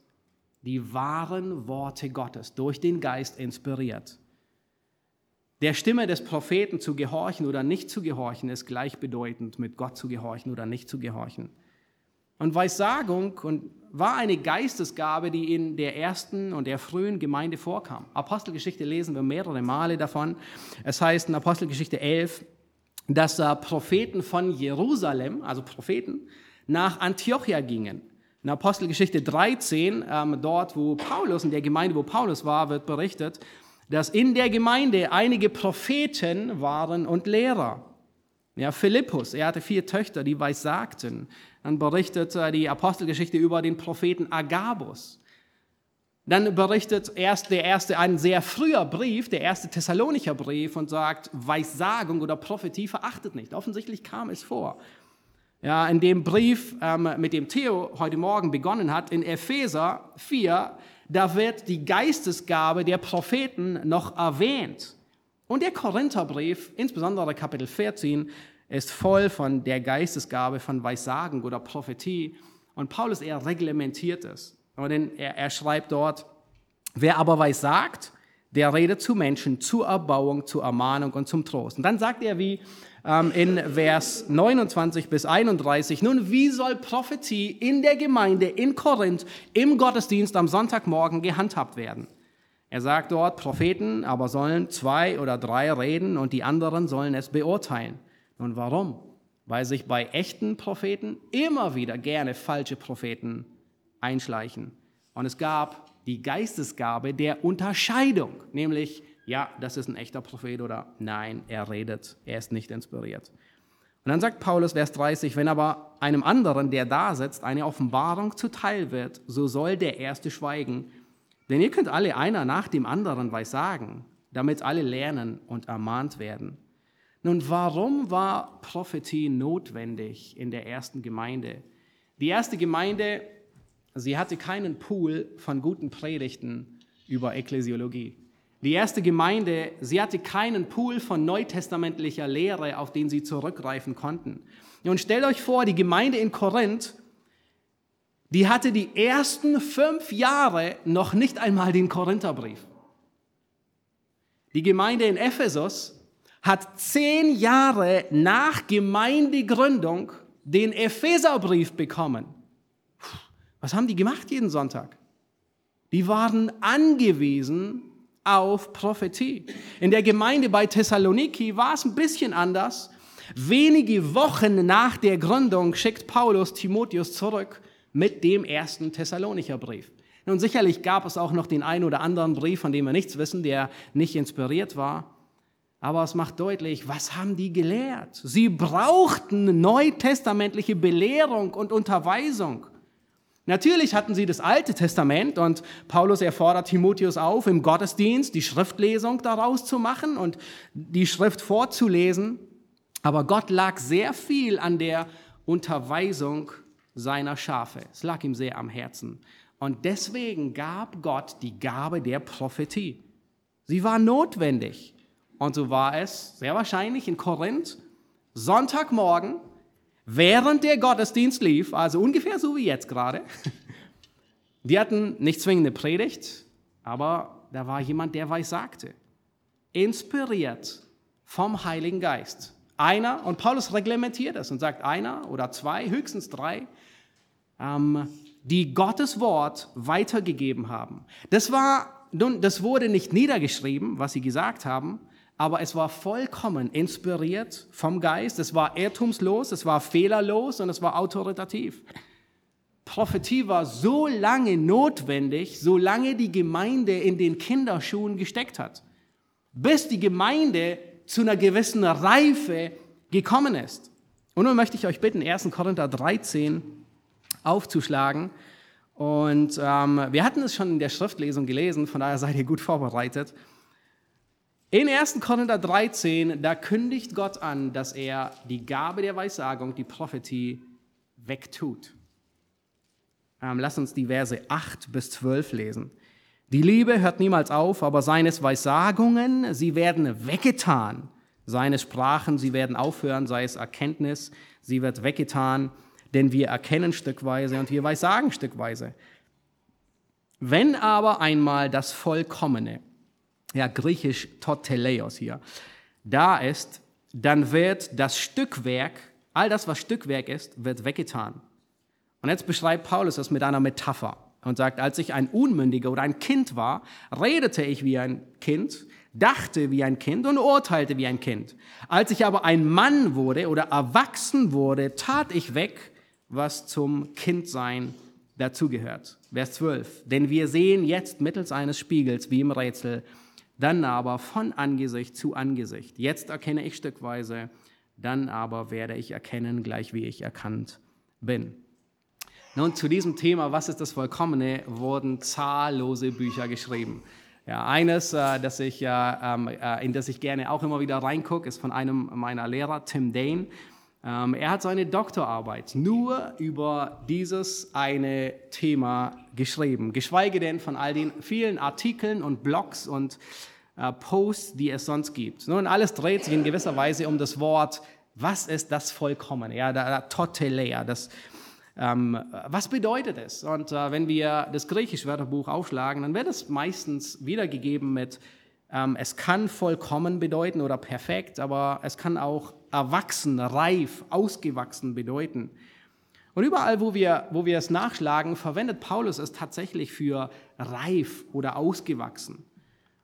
die wahren Worte Gottes durch den Geist inspiriert. Der Stimme des Propheten zu gehorchen oder nicht zu gehorchen ist gleichbedeutend mit Gott zu gehorchen oder nicht zu gehorchen. Und Weissagung war eine Geistesgabe, die in der ersten und der frühen Gemeinde vorkam. Apostelgeschichte lesen wir mehrere Male davon. Es heißt in Apostelgeschichte 11, dass Propheten von Jerusalem, also Propheten, nach Antiochia gingen. In Apostelgeschichte 13, ähm, dort wo Paulus, in der Gemeinde, wo Paulus war, wird berichtet, dass in der Gemeinde einige Propheten waren und Lehrer. Ja, Philippus, er hatte vier Töchter, die weissagten. Dann berichtet die Apostelgeschichte über den Propheten Agabus. Dann berichtet erst der erste ein sehr früher Brief, der erste Thessalonicher Brief, und sagt, Weissagung oder Prophetie verachtet nicht. Offensichtlich kam es vor. Ja, in dem Brief, ähm, mit dem Theo heute Morgen begonnen hat, in Epheser 4, da wird die Geistesgabe der Propheten noch erwähnt. Und der Korintherbrief, insbesondere Kapitel 14, ist voll von der Geistesgabe von Weissagen oder Prophetie. Und Paulus, er reglementiert es. Und er, er schreibt dort, wer aber weissagt, der redet zu Menschen, zur Erbauung, zur Ermahnung und zum Trost. Und dann sagt er wie ähm, in Vers 29 bis 31, nun, wie soll Prophetie in der Gemeinde in Korinth im Gottesdienst am Sonntagmorgen gehandhabt werden? Er sagt dort, Propheten aber sollen zwei oder drei reden und die anderen sollen es beurteilen. Und warum? Weil sich bei echten Propheten immer wieder gerne falsche Propheten einschleichen. Und es gab die Geistesgabe der Unterscheidung, nämlich ja, das ist ein echter Prophet oder nein, er redet, er ist nicht inspiriert. Und dann sagt Paulus, Vers 30, wenn aber einem anderen, der da sitzt, eine Offenbarung zuteil wird, so soll der Erste schweigen. Denn ihr könnt alle einer nach dem anderen was sagen, damit alle lernen und ermahnt werden. Nun, warum war Prophetie notwendig in der ersten Gemeinde? Die erste Gemeinde, sie hatte keinen Pool von guten Predigten über Ekklesiologie. Die erste Gemeinde, sie hatte keinen Pool von neutestamentlicher Lehre, auf den sie zurückgreifen konnten. Und stellt euch vor, die Gemeinde in Korinth, die hatte die ersten fünf Jahre noch nicht einmal den Korintherbrief. Die Gemeinde in Ephesus hat zehn Jahre nach Gemeindegründung den Epheserbrief bekommen. Was haben die gemacht jeden Sonntag? Die waren angewiesen auf Prophetie. In der Gemeinde bei Thessaloniki war es ein bisschen anders. Wenige Wochen nach der Gründung schickt Paulus Timotheus zurück mit dem ersten Thessalonicher Brief. Nun sicherlich gab es auch noch den einen oder anderen Brief, von dem wir nichts wissen, der nicht inspiriert war. Aber es macht deutlich, was haben die gelehrt? Sie brauchten neutestamentliche Belehrung und Unterweisung. Natürlich hatten sie das Alte Testament und Paulus erfordert Timotheus auf, im Gottesdienst die Schriftlesung daraus zu machen und die Schrift vorzulesen. Aber Gott lag sehr viel an der Unterweisung seiner Schafe. Es lag ihm sehr am Herzen. Und deswegen gab Gott die Gabe der Prophetie. Sie war notwendig. Und so war es sehr wahrscheinlich in Korinth Sonntagmorgen während der Gottesdienst lief, also ungefähr so wie jetzt gerade, die hatten nicht zwingende Predigt, aber da war jemand, der weiß sagte, inspiriert vom Heiligen Geist. Einer, und Paulus reglementiert das und sagt einer oder zwei, höchstens drei, ähm, die Gottes Wort weitergegeben haben. Das war, nun, das wurde nicht niedergeschrieben, was sie gesagt haben, aber es war vollkommen inspiriert vom Geist, es war irrtumslos, es war fehlerlos und es war autoritativ. Prophetie war so lange notwendig, solange die Gemeinde in den Kinderschuhen gesteckt hat, bis die Gemeinde zu einer gewissen Reife gekommen ist. Und nun möchte ich euch bitten, 1. Korinther 13 aufzuschlagen. Und ähm, wir hatten es schon in der Schriftlesung gelesen, von daher seid ihr gut vorbereitet. In 1. Korinther 13, da kündigt Gott an, dass er die Gabe der Weissagung, die Prophetie, wegtut. Ähm, lass uns die Verse 8 bis 12 lesen. Die Liebe hört niemals auf, aber seines Weissagungen, sie werden weggetan. Seine Sprachen, sie werden aufhören, sei es Erkenntnis, sie wird weggetan, denn wir erkennen stückweise und wir weissagen stückweise. Wenn aber einmal das Vollkommene, ja, griechisch Toteleos hier, da ist, dann wird das Stückwerk, all das, was Stückwerk ist, wird weggetan. Und jetzt beschreibt Paulus das mit einer Metapher und sagt, als ich ein Unmündiger oder ein Kind war, redete ich wie ein Kind, dachte wie ein Kind und urteilte wie ein Kind. Als ich aber ein Mann wurde oder erwachsen wurde, tat ich weg, was zum Kindsein dazugehört. Vers 12. Denn wir sehen jetzt mittels eines Spiegels wie im Rätsel, dann aber von Angesicht zu Angesicht. Jetzt erkenne ich stückweise, dann aber werde ich erkennen, gleich wie ich erkannt bin. Nun, zu diesem Thema, was ist das Vollkommene, wurden zahllose Bücher geschrieben. Ja, eines, äh, das ich, äh, ähm, äh, in das ich gerne auch immer wieder reingucke, ist von einem meiner Lehrer, Tim Dane. Ähm, er hat seine Doktorarbeit nur über dieses eine Thema geschrieben, geschweige denn von all den vielen Artikeln und Blogs und äh, Posts, die es sonst gibt. Nun, alles dreht sich in gewisser Weise um das Wort, was ist das Vollkommene? Ja, da, da Totelea, das ähm, was bedeutet es? Und äh, wenn wir das griechische Wörterbuch aufschlagen, dann wird es meistens wiedergegeben mit, ähm, es kann vollkommen bedeuten oder perfekt, aber es kann auch erwachsen, reif, ausgewachsen bedeuten. Und überall, wo wir, wo wir es nachschlagen, verwendet Paulus es tatsächlich für reif oder ausgewachsen.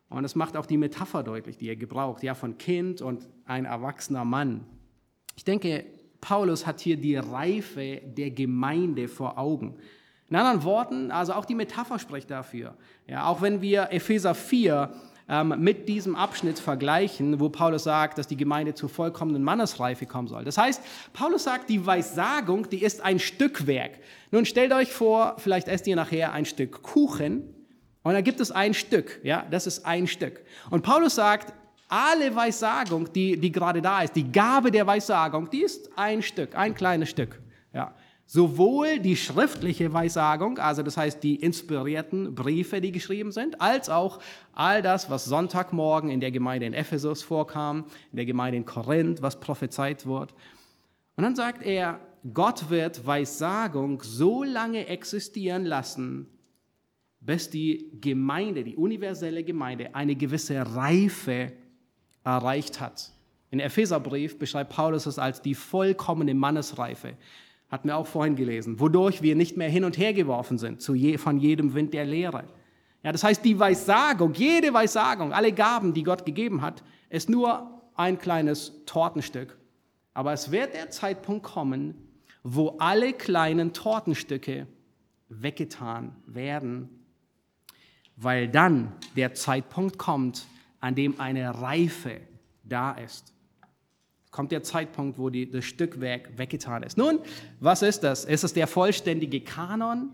Und das macht auch die Metapher deutlich, die er gebraucht, ja, von Kind und ein erwachsener Mann. Ich denke, Paulus hat hier die Reife der Gemeinde vor Augen. In anderen Worten, also auch die Metapher spricht dafür. Ja, auch wenn wir Epheser 4 ähm, mit diesem Abschnitt vergleichen, wo Paulus sagt, dass die Gemeinde zur vollkommenen Mannesreife kommen soll. Das heißt, Paulus sagt, die Weissagung, die ist ein Stückwerk. Nun stellt euch vor, vielleicht esst ihr nachher ein Stück Kuchen und da gibt es ein Stück, ja, das ist ein Stück. Und Paulus sagt, alle Weissagung, die, die gerade da ist, die Gabe der Weissagung, die ist ein Stück, ein kleines Stück. Ja. Sowohl die schriftliche Weissagung, also das heißt die inspirierten Briefe, die geschrieben sind, als auch all das, was Sonntagmorgen in der Gemeinde in Ephesus vorkam, in der Gemeinde in Korinth, was prophezeit wird. Und dann sagt er, Gott wird Weissagung so lange existieren lassen, bis die Gemeinde, die universelle Gemeinde, eine gewisse Reife erreicht hat. In Epheserbrief beschreibt Paulus es als die vollkommene Mannesreife. Hatten wir auch vorhin gelesen, wodurch wir nicht mehr hin und her geworfen sind zu je, von jedem Wind der Lehre. Ja, das heißt, die Weissagung, jede Weissagung, alle Gaben, die Gott gegeben hat, ist nur ein kleines Tortenstück. Aber es wird der Zeitpunkt kommen, wo alle kleinen Tortenstücke weggetan werden, weil dann der Zeitpunkt kommt, an dem eine Reife da ist. Kommt der Zeitpunkt, wo die, das Stückwerk weggetan ist. Nun, was ist das? Ist es der vollständige Kanon?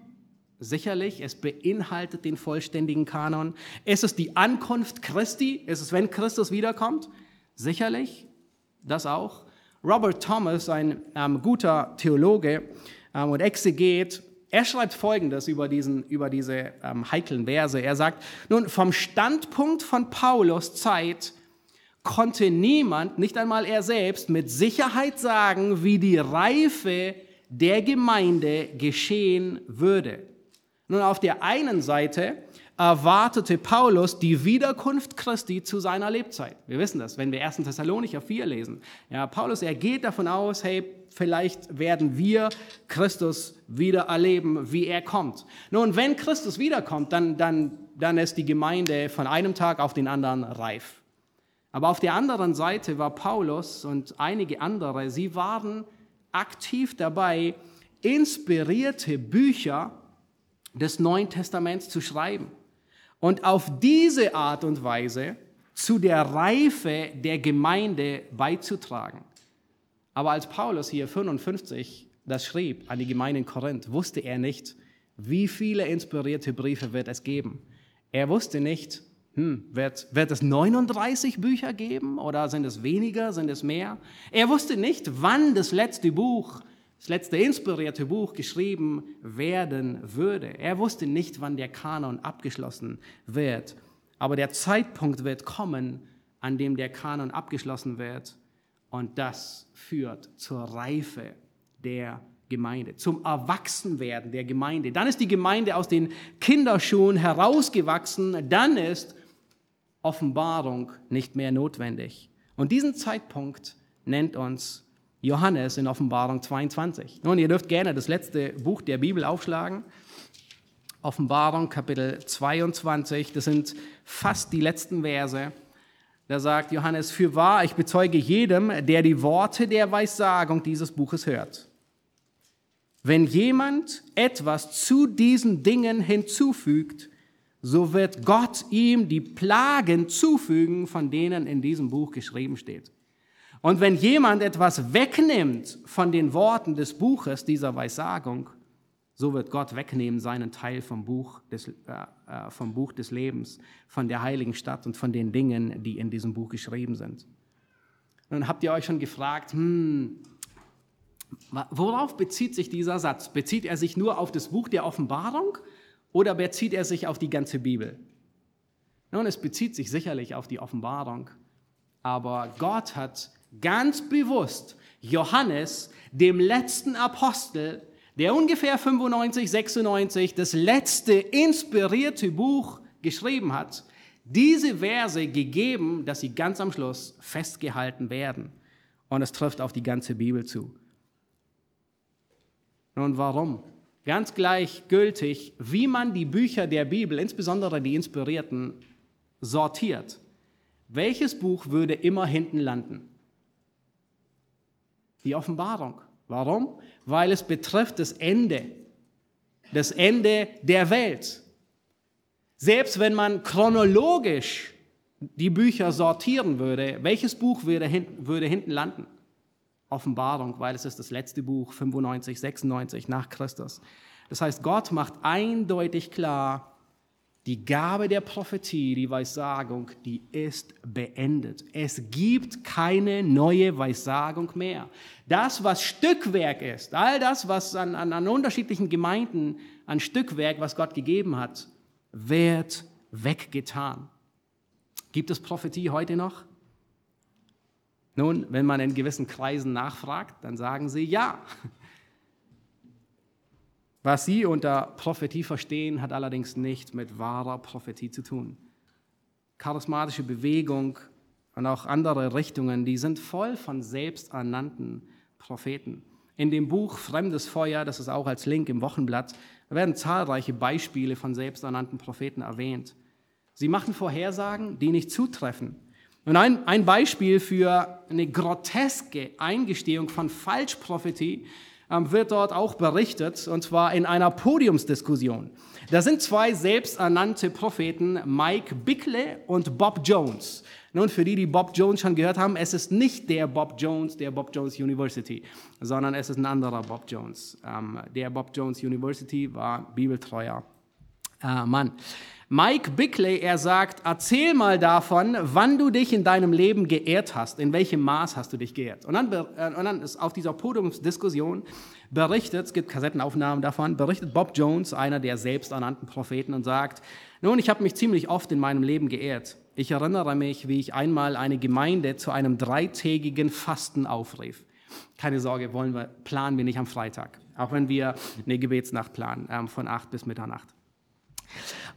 Sicherlich, es beinhaltet den vollständigen Kanon. Ist es die Ankunft Christi? Ist es, wenn Christus wiederkommt? Sicherlich, das auch. Robert Thomas, ein ähm, guter Theologe ähm, und Exeget, er schreibt Folgendes über, diesen, über diese ähm, heiklen Verse. Er sagt, nun, vom Standpunkt von Paulus Zeit konnte niemand, nicht einmal er selbst, mit Sicherheit sagen, wie die Reife der Gemeinde geschehen würde. Nun, auf der einen Seite erwartete Paulus die Wiederkunft Christi zu seiner Lebzeit. Wir wissen das, wenn wir 1. Thessalonicher 4 lesen. Ja, Paulus, er geht davon aus, hey, vielleicht werden wir Christus wieder erleben, wie er kommt. Nun, wenn Christus wiederkommt, dann, dann, dann ist die Gemeinde von einem Tag auf den anderen reif. Aber auf der anderen Seite war Paulus und einige andere, sie waren aktiv dabei, inspirierte Bücher des Neuen Testaments zu schreiben und auf diese Art und Weise zu der Reife der Gemeinde beizutragen. Aber als Paulus hier 55 das schrieb an die Gemeinde in Korinth, wusste er nicht, wie viele inspirierte Briefe wird es geben. Er wusste nicht, hm, wird, wird es 39 Bücher geben oder sind es weniger, sind es mehr? Er wusste nicht, wann das letzte Buch, das letzte inspirierte Buch geschrieben werden würde. Er wusste nicht, wann der Kanon abgeschlossen wird. Aber der Zeitpunkt wird kommen, an dem der Kanon abgeschlossen wird. Und das führt zur Reife der Gemeinde, zum Erwachsenwerden der Gemeinde. Dann ist die Gemeinde aus den Kinderschuhen herausgewachsen. Dann ist Offenbarung nicht mehr notwendig. Und diesen Zeitpunkt nennt uns Johannes in Offenbarung 22. Nun, ihr dürft gerne das letzte Buch der Bibel aufschlagen. Offenbarung Kapitel 22, das sind fast die letzten Verse. Da sagt Johannes, für wahr, ich bezeuge jedem, der die Worte der Weissagung dieses Buches hört. Wenn jemand etwas zu diesen Dingen hinzufügt, so wird Gott ihm die Plagen zufügen, von denen in diesem Buch geschrieben steht. Und wenn jemand etwas wegnimmt von den Worten des Buches dieser Weissagung, so wird Gott wegnehmen seinen Teil vom Buch, des, äh, äh vom Buch des Lebens, von der heiligen Stadt und von den Dingen, die in diesem Buch geschrieben sind. Nun habt ihr euch schon gefragt, hm, worauf bezieht sich dieser Satz? Bezieht er sich nur auf das Buch der Offenbarung oder bezieht er sich auf die ganze Bibel? Nun, es bezieht sich sicherlich auf die Offenbarung, aber Gott hat ganz bewusst Johannes, dem letzten Apostel, der ungefähr 95, 96 das letzte inspirierte Buch geschrieben hat, diese Verse gegeben, dass sie ganz am Schluss festgehalten werden. Und es trifft auf die ganze Bibel zu. Nun, warum? Ganz gleichgültig, wie man die Bücher der Bibel, insbesondere die inspirierten, sortiert. Welches Buch würde immer hinten landen? Die Offenbarung. Warum? Weil es betrifft das Ende, das Ende der Welt. Selbst wenn man chronologisch die Bücher sortieren würde, welches Buch würde hinten, landen? Offenbarung, weil es ist das letzte Buch, 95, 96 nach Christus. Das heißt, Gott macht eindeutig klar, die Gabe der Prophetie, die Weissagung, die ist beendet. Es gibt keine neue Weissagung mehr. Das, was Stückwerk ist, all das, was an, an, an unterschiedlichen Gemeinden an Stückwerk, was Gott gegeben hat, wird weggetan. Gibt es Prophetie heute noch? Nun, wenn man in gewissen Kreisen nachfragt, dann sagen sie ja. Was sie unter Prophetie verstehen, hat allerdings nichts mit wahrer Prophetie zu tun. Charismatische Bewegung und auch andere Richtungen, die sind voll von selbsternannten Propheten. In dem Buch Fremdes Feuer, das ist auch als Link im Wochenblatt, werden zahlreiche Beispiele von selbsternannten Propheten erwähnt. Sie machen Vorhersagen, die nicht zutreffen. Und ein, ein Beispiel für eine groteske Eingestehung von Falschprophetie ähm, wird dort auch berichtet, und zwar in einer Podiumsdiskussion. Da sind zwei selbsternannte Propheten, Mike Bickley und Bob Jones. Nun, für die, die Bob Jones schon gehört haben, es ist nicht der Bob Jones der Bob Jones University, sondern es ist ein anderer Bob Jones. Ähm, der Bob Jones University war bibeltreuer äh, Mann. Mike Bickley, er sagt, erzähl mal davon, wann du dich in deinem Leben geehrt hast, in welchem Maß hast du dich geehrt. Und dann, äh, und dann ist auf dieser Podiumsdiskussion berichtet, es gibt Kassettenaufnahmen davon, berichtet Bob Jones, einer der selbsternannten Propheten, und sagt, nun, ich habe mich ziemlich oft in meinem Leben geehrt. Ich erinnere mich, wie ich einmal eine Gemeinde zu einem dreitägigen Fasten aufrief. Keine Sorge, wollen wir, planen wir nicht am Freitag, auch wenn wir eine Gebetsnacht planen, ähm, von acht bis Mitternacht.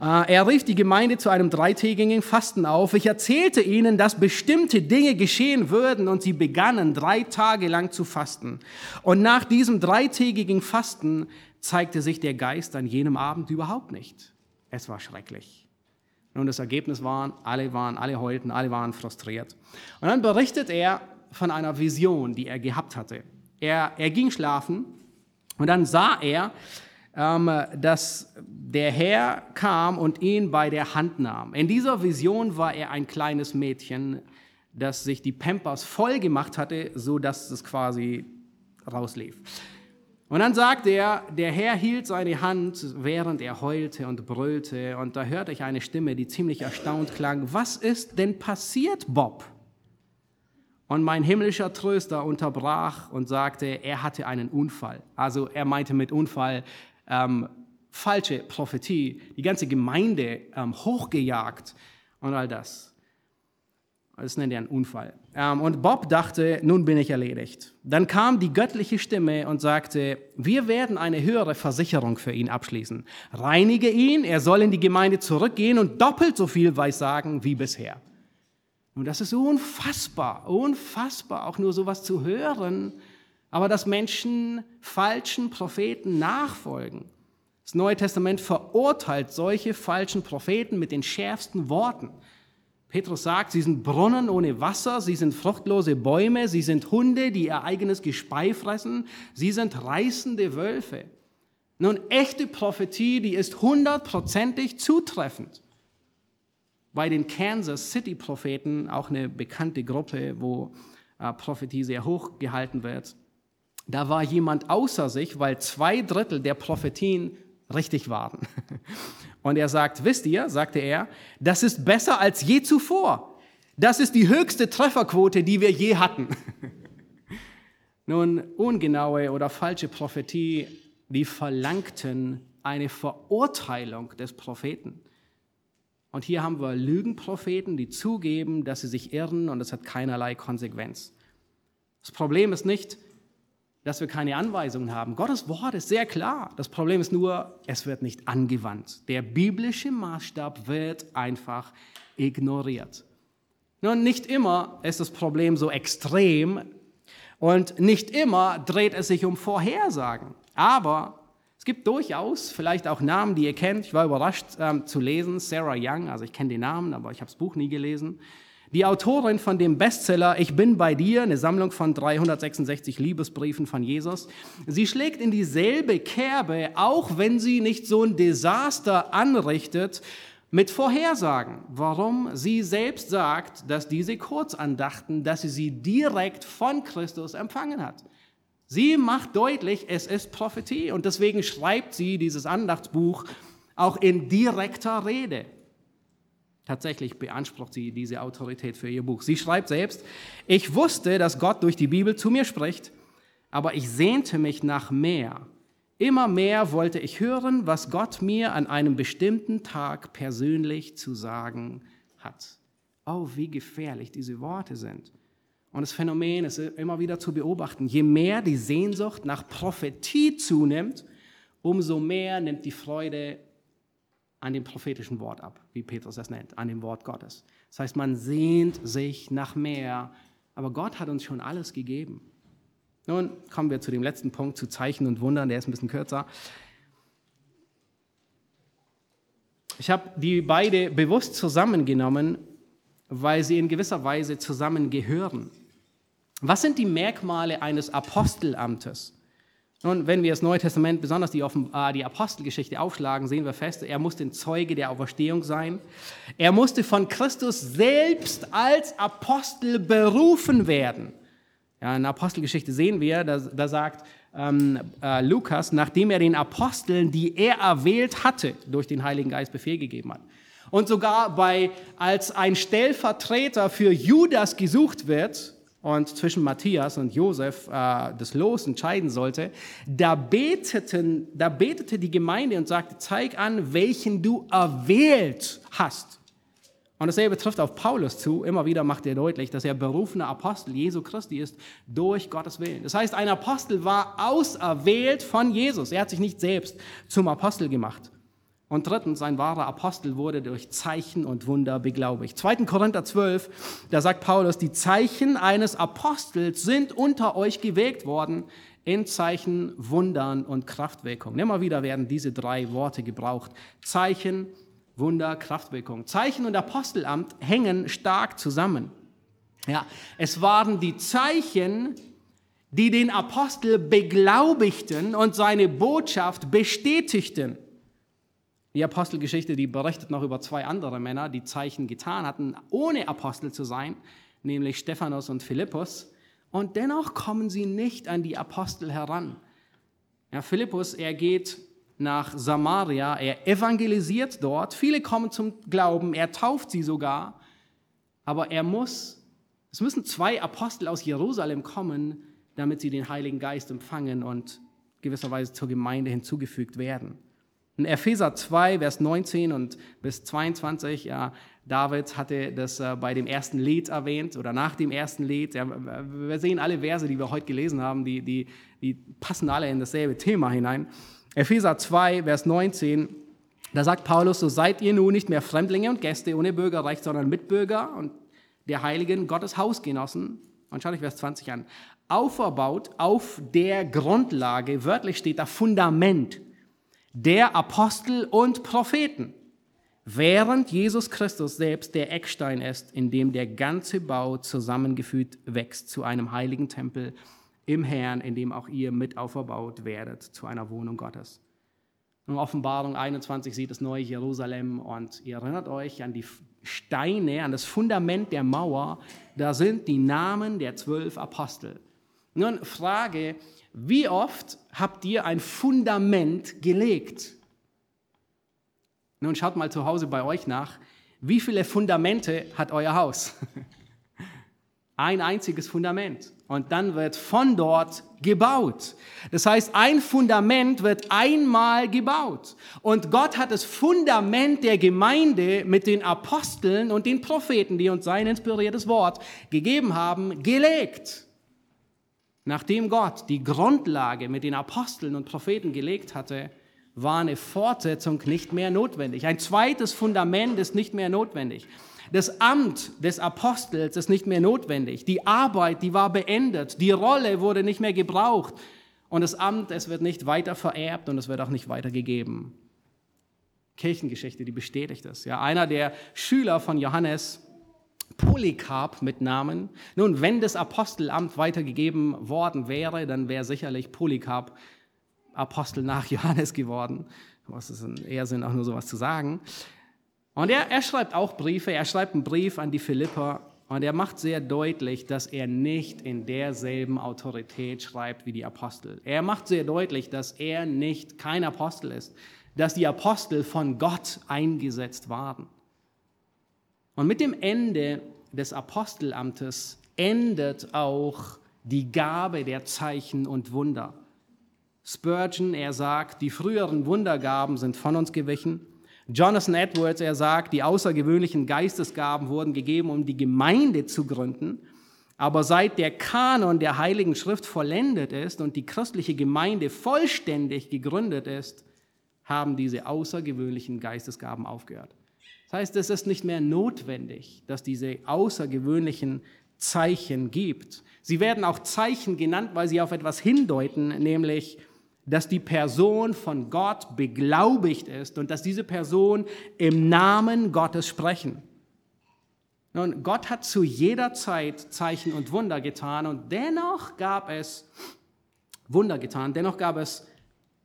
Äh, er rief die Gemeinde zu einem dreitägigen Fasten auf. Ich erzählte ihnen, dass bestimmte Dinge geschehen würden und sie begannen drei Tage lang zu fasten. Und nach diesem dreitägigen Fasten zeigte sich der Geist an jenem Abend überhaupt nicht. Es war schrecklich. Nun, das Ergebnis war, alle waren, alle heulten, alle waren frustriert. Und dann berichtet er von einer Vision, die er gehabt hatte. Er, er ging schlafen und dann sah er, dass der Herr kam und ihn bei der Hand nahm. In dieser Vision war er ein kleines Mädchen, dass sich die Pampers voll gemacht hatte, so dass es quasi rauslief. Und dann sagt er, der Herr hielt seine Hand, während er heulte und brüllte, und da hörte ich eine Stimme, die ziemlich erstaunt klang, was ist denn passiert, Bob? Und mein himmlischer Tröster unterbrach und sagte, er hatte einen Unfall. Also er meinte mit Unfall ähm, falsche Prophetie, die ganze Gemeinde ähm, hochgejagt und all das. Das nennt er einen Unfall. Ähm, und Bob dachte, nun bin ich erledigt. Dann kam die göttliche Stimme und sagte, wir werden eine höhere Versicherung für ihn abschließen. Reinige ihn, er soll in die Gemeinde zurückgehen und doppelt so viel weissagen wie bisher. Und das ist unfassbar, unfassbar, auch nur sowas zu hören, aber dass Menschen falschen Propheten nachfolgen. Das Neue Testament verurteilt solche falschen Propheten mit den schärfsten Worten. Petrus sagt, sie sind Brunnen ohne Wasser, sie sind fruchtlose Bäume, sie sind Hunde, die ihr eigenes Gespei fressen, sie sind reißende Wölfe. Nun, echte Prophetie, die ist hundertprozentig zutreffend. Bei den Kansas City Propheten, auch eine bekannte Gruppe, wo äh, Prophetie sehr hoch gehalten wird, da war jemand außer sich, weil zwei Drittel der Prophetien richtig waren. Und er sagt, wisst ihr, sagte er, das ist besser als je zuvor. Das ist die höchste Trefferquote, die wir je hatten. Nun, ungenaue oder falsche Prophetie, die verlangten eine Verurteilung des Propheten. Und hier haben wir Lügenpropheten, die zugeben, dass sie sich irren und es hat keinerlei Konsequenz. Das Problem ist nicht, dass wir keine Anweisungen haben. Gottes Wort ist sehr klar. Das Problem ist nur, es wird nicht angewandt. Der biblische Maßstab wird einfach ignoriert. Nun, nicht immer ist das Problem so extrem und nicht immer dreht es sich um Vorhersagen. Aber es gibt durchaus vielleicht auch Namen, die ihr kennt. Ich war überrascht ähm, zu lesen. Sarah Young, also ich kenne den Namen, aber ich habe das Buch nie gelesen. Die Autorin von dem Bestseller Ich bin bei dir, eine Sammlung von 366 Liebesbriefen von Jesus, sie schlägt in dieselbe Kerbe, auch wenn sie nicht so ein Desaster anrichtet, mit Vorhersagen. Warum? Sie selbst sagt, dass diese Kurzandachten, dass sie sie direkt von Christus empfangen hat. Sie macht deutlich, es ist Prophetie und deswegen schreibt sie dieses Andachtsbuch auch in direkter Rede. Tatsächlich beansprucht sie diese Autorität für ihr Buch. Sie schreibt selbst, ich wusste, dass Gott durch die Bibel zu mir spricht, aber ich sehnte mich nach mehr. Immer mehr wollte ich hören, was Gott mir an einem bestimmten Tag persönlich zu sagen hat. Oh, wie gefährlich diese Worte sind. Und das Phänomen ist immer wieder zu beobachten. Je mehr die Sehnsucht nach Prophetie zunimmt, umso mehr nimmt die Freude an dem prophetischen Wort ab, wie Petrus das nennt, an dem Wort Gottes. Das heißt, man sehnt sich nach mehr, aber Gott hat uns schon alles gegeben. Nun kommen wir zu dem letzten Punkt, zu Zeichen und Wundern, der ist ein bisschen kürzer. Ich habe die beide bewusst zusammengenommen, weil sie in gewisser Weise zusammengehören. Was sind die Merkmale eines Apostelamtes? Nun, wenn wir das Neue Testament, besonders die, äh, die Apostelgeschichte aufschlagen, sehen wir fest, er musste ein Zeuge der Auferstehung sein. Er musste von Christus selbst als Apostel berufen werden. Ja, in der Apostelgeschichte sehen wir, da, da sagt ähm, äh, Lukas, nachdem er den Aposteln, die er erwählt hatte, durch den Heiligen Geist Befehl gegeben hat. Und sogar bei, als ein Stellvertreter für Judas gesucht wird, und zwischen Matthias und Josef äh, das Los entscheiden sollte, da, beteten, da betete die Gemeinde und sagte, zeig an, welchen du erwählt hast. Und dasselbe trifft auf Paulus zu. Immer wieder macht er deutlich, dass er berufener Apostel Jesu Christi ist durch Gottes Willen. Das heißt, ein Apostel war auserwählt von Jesus. Er hat sich nicht selbst zum Apostel gemacht. Und drittens, ein wahrer Apostel wurde durch Zeichen und Wunder beglaubigt. 2. Korinther 12, da sagt Paulus, die Zeichen eines Apostels sind unter euch gewirkt worden in Zeichen, Wundern und Kraftwirkung. Immer wieder werden diese drei Worte gebraucht. Zeichen, Wunder, Kraftwirkung. Zeichen und Apostelamt hängen stark zusammen. Ja, es waren die Zeichen, die den Apostel beglaubigten und seine Botschaft bestätigten. Die Apostelgeschichte, die berichtet noch über zwei andere Männer, die Zeichen getan hatten, ohne Apostel zu sein, nämlich Stephanus und Philippus. Und dennoch kommen sie nicht an die Apostel heran. Ja, Philippus, er geht nach Samaria, er evangelisiert dort, viele kommen zum Glauben, er tauft sie sogar, aber er muss, es müssen zwei Apostel aus Jerusalem kommen, damit sie den Heiligen Geist empfangen und gewisserweise zur Gemeinde hinzugefügt werden. In Epheser 2, Vers 19 und bis 22, ja, David hatte das äh, bei dem ersten Lied erwähnt oder nach dem ersten Lied. Ja, wir sehen alle Verse, die wir heute gelesen haben, die, die, die passen alle in dasselbe Thema hinein. Epheser 2, Vers 19, da sagt Paulus, so seid ihr nun nicht mehr Fremdlinge und Gäste ohne Bürgerrecht, sondern Mitbürger und der Heiligen Gottes Hausgenossen. Und schaut euch Vers 20 an. Auferbaut auf der Grundlage, wörtlich steht da Fundament, der Apostel und Propheten, während Jesus Christus selbst der Eckstein ist, in dem der ganze Bau zusammengefügt wächst zu einem heiligen Tempel im Herrn, in dem auch ihr mit auferbaut werdet zu einer Wohnung Gottes. In Offenbarung 21 sieht das neue Jerusalem und ihr erinnert euch an die Steine, an das Fundament der Mauer, da sind die Namen der zwölf Apostel. Nun Frage, wie oft habt ihr ein Fundament gelegt? Nun schaut mal zu Hause bei euch nach. Wie viele Fundamente hat euer Haus? Ein einziges Fundament. Und dann wird von dort gebaut. Das heißt, ein Fundament wird einmal gebaut. Und Gott hat das Fundament der Gemeinde mit den Aposteln und den Propheten, die uns sein inspiriertes Wort gegeben haben, gelegt. Nachdem Gott die Grundlage mit den Aposteln und Propheten gelegt hatte, war eine Fortsetzung nicht mehr notwendig. Ein zweites Fundament ist nicht mehr notwendig. Das Amt des Apostels ist nicht mehr notwendig. Die Arbeit, die war beendet. Die Rolle wurde nicht mehr gebraucht. Und das Amt, es wird nicht weiter vererbt und es wird auch nicht weitergegeben. Kirchengeschichte, die bestätigt das. Ja, einer der Schüler von Johannes, Polycarp mit Namen. Nun, wenn das Apostelamt weitergegeben worden wäre, dann wäre sicherlich Polycarp Apostel nach Johannes geworden. Was ist eher Sinn, auch nur sowas zu sagen. Und er, er schreibt auch Briefe. Er schreibt einen Brief an die Philipper und er macht sehr deutlich, dass er nicht in derselben Autorität schreibt wie die Apostel. Er macht sehr deutlich, dass er nicht kein Apostel ist, dass die Apostel von Gott eingesetzt waren. Und mit dem Ende des Apostelamtes endet auch die Gabe der Zeichen und Wunder. Spurgeon, er sagt, die früheren Wundergaben sind von uns gewichen. Jonathan Edwards, er sagt, die außergewöhnlichen Geistesgaben wurden gegeben, um die Gemeinde zu gründen. Aber seit der Kanon der Heiligen Schrift vollendet ist und die christliche Gemeinde vollständig gegründet ist, haben diese außergewöhnlichen Geistesgaben aufgehört. Das heißt, es ist nicht mehr notwendig, dass diese außergewöhnlichen Zeichen gibt. Sie werden auch Zeichen genannt, weil sie auf etwas hindeuten, nämlich, dass die Person von Gott beglaubigt ist und dass diese Person im Namen Gottes sprechen. Nun, Gott hat zu jeder Zeit Zeichen und Wunder getan und dennoch gab es Wunder getan, dennoch gab es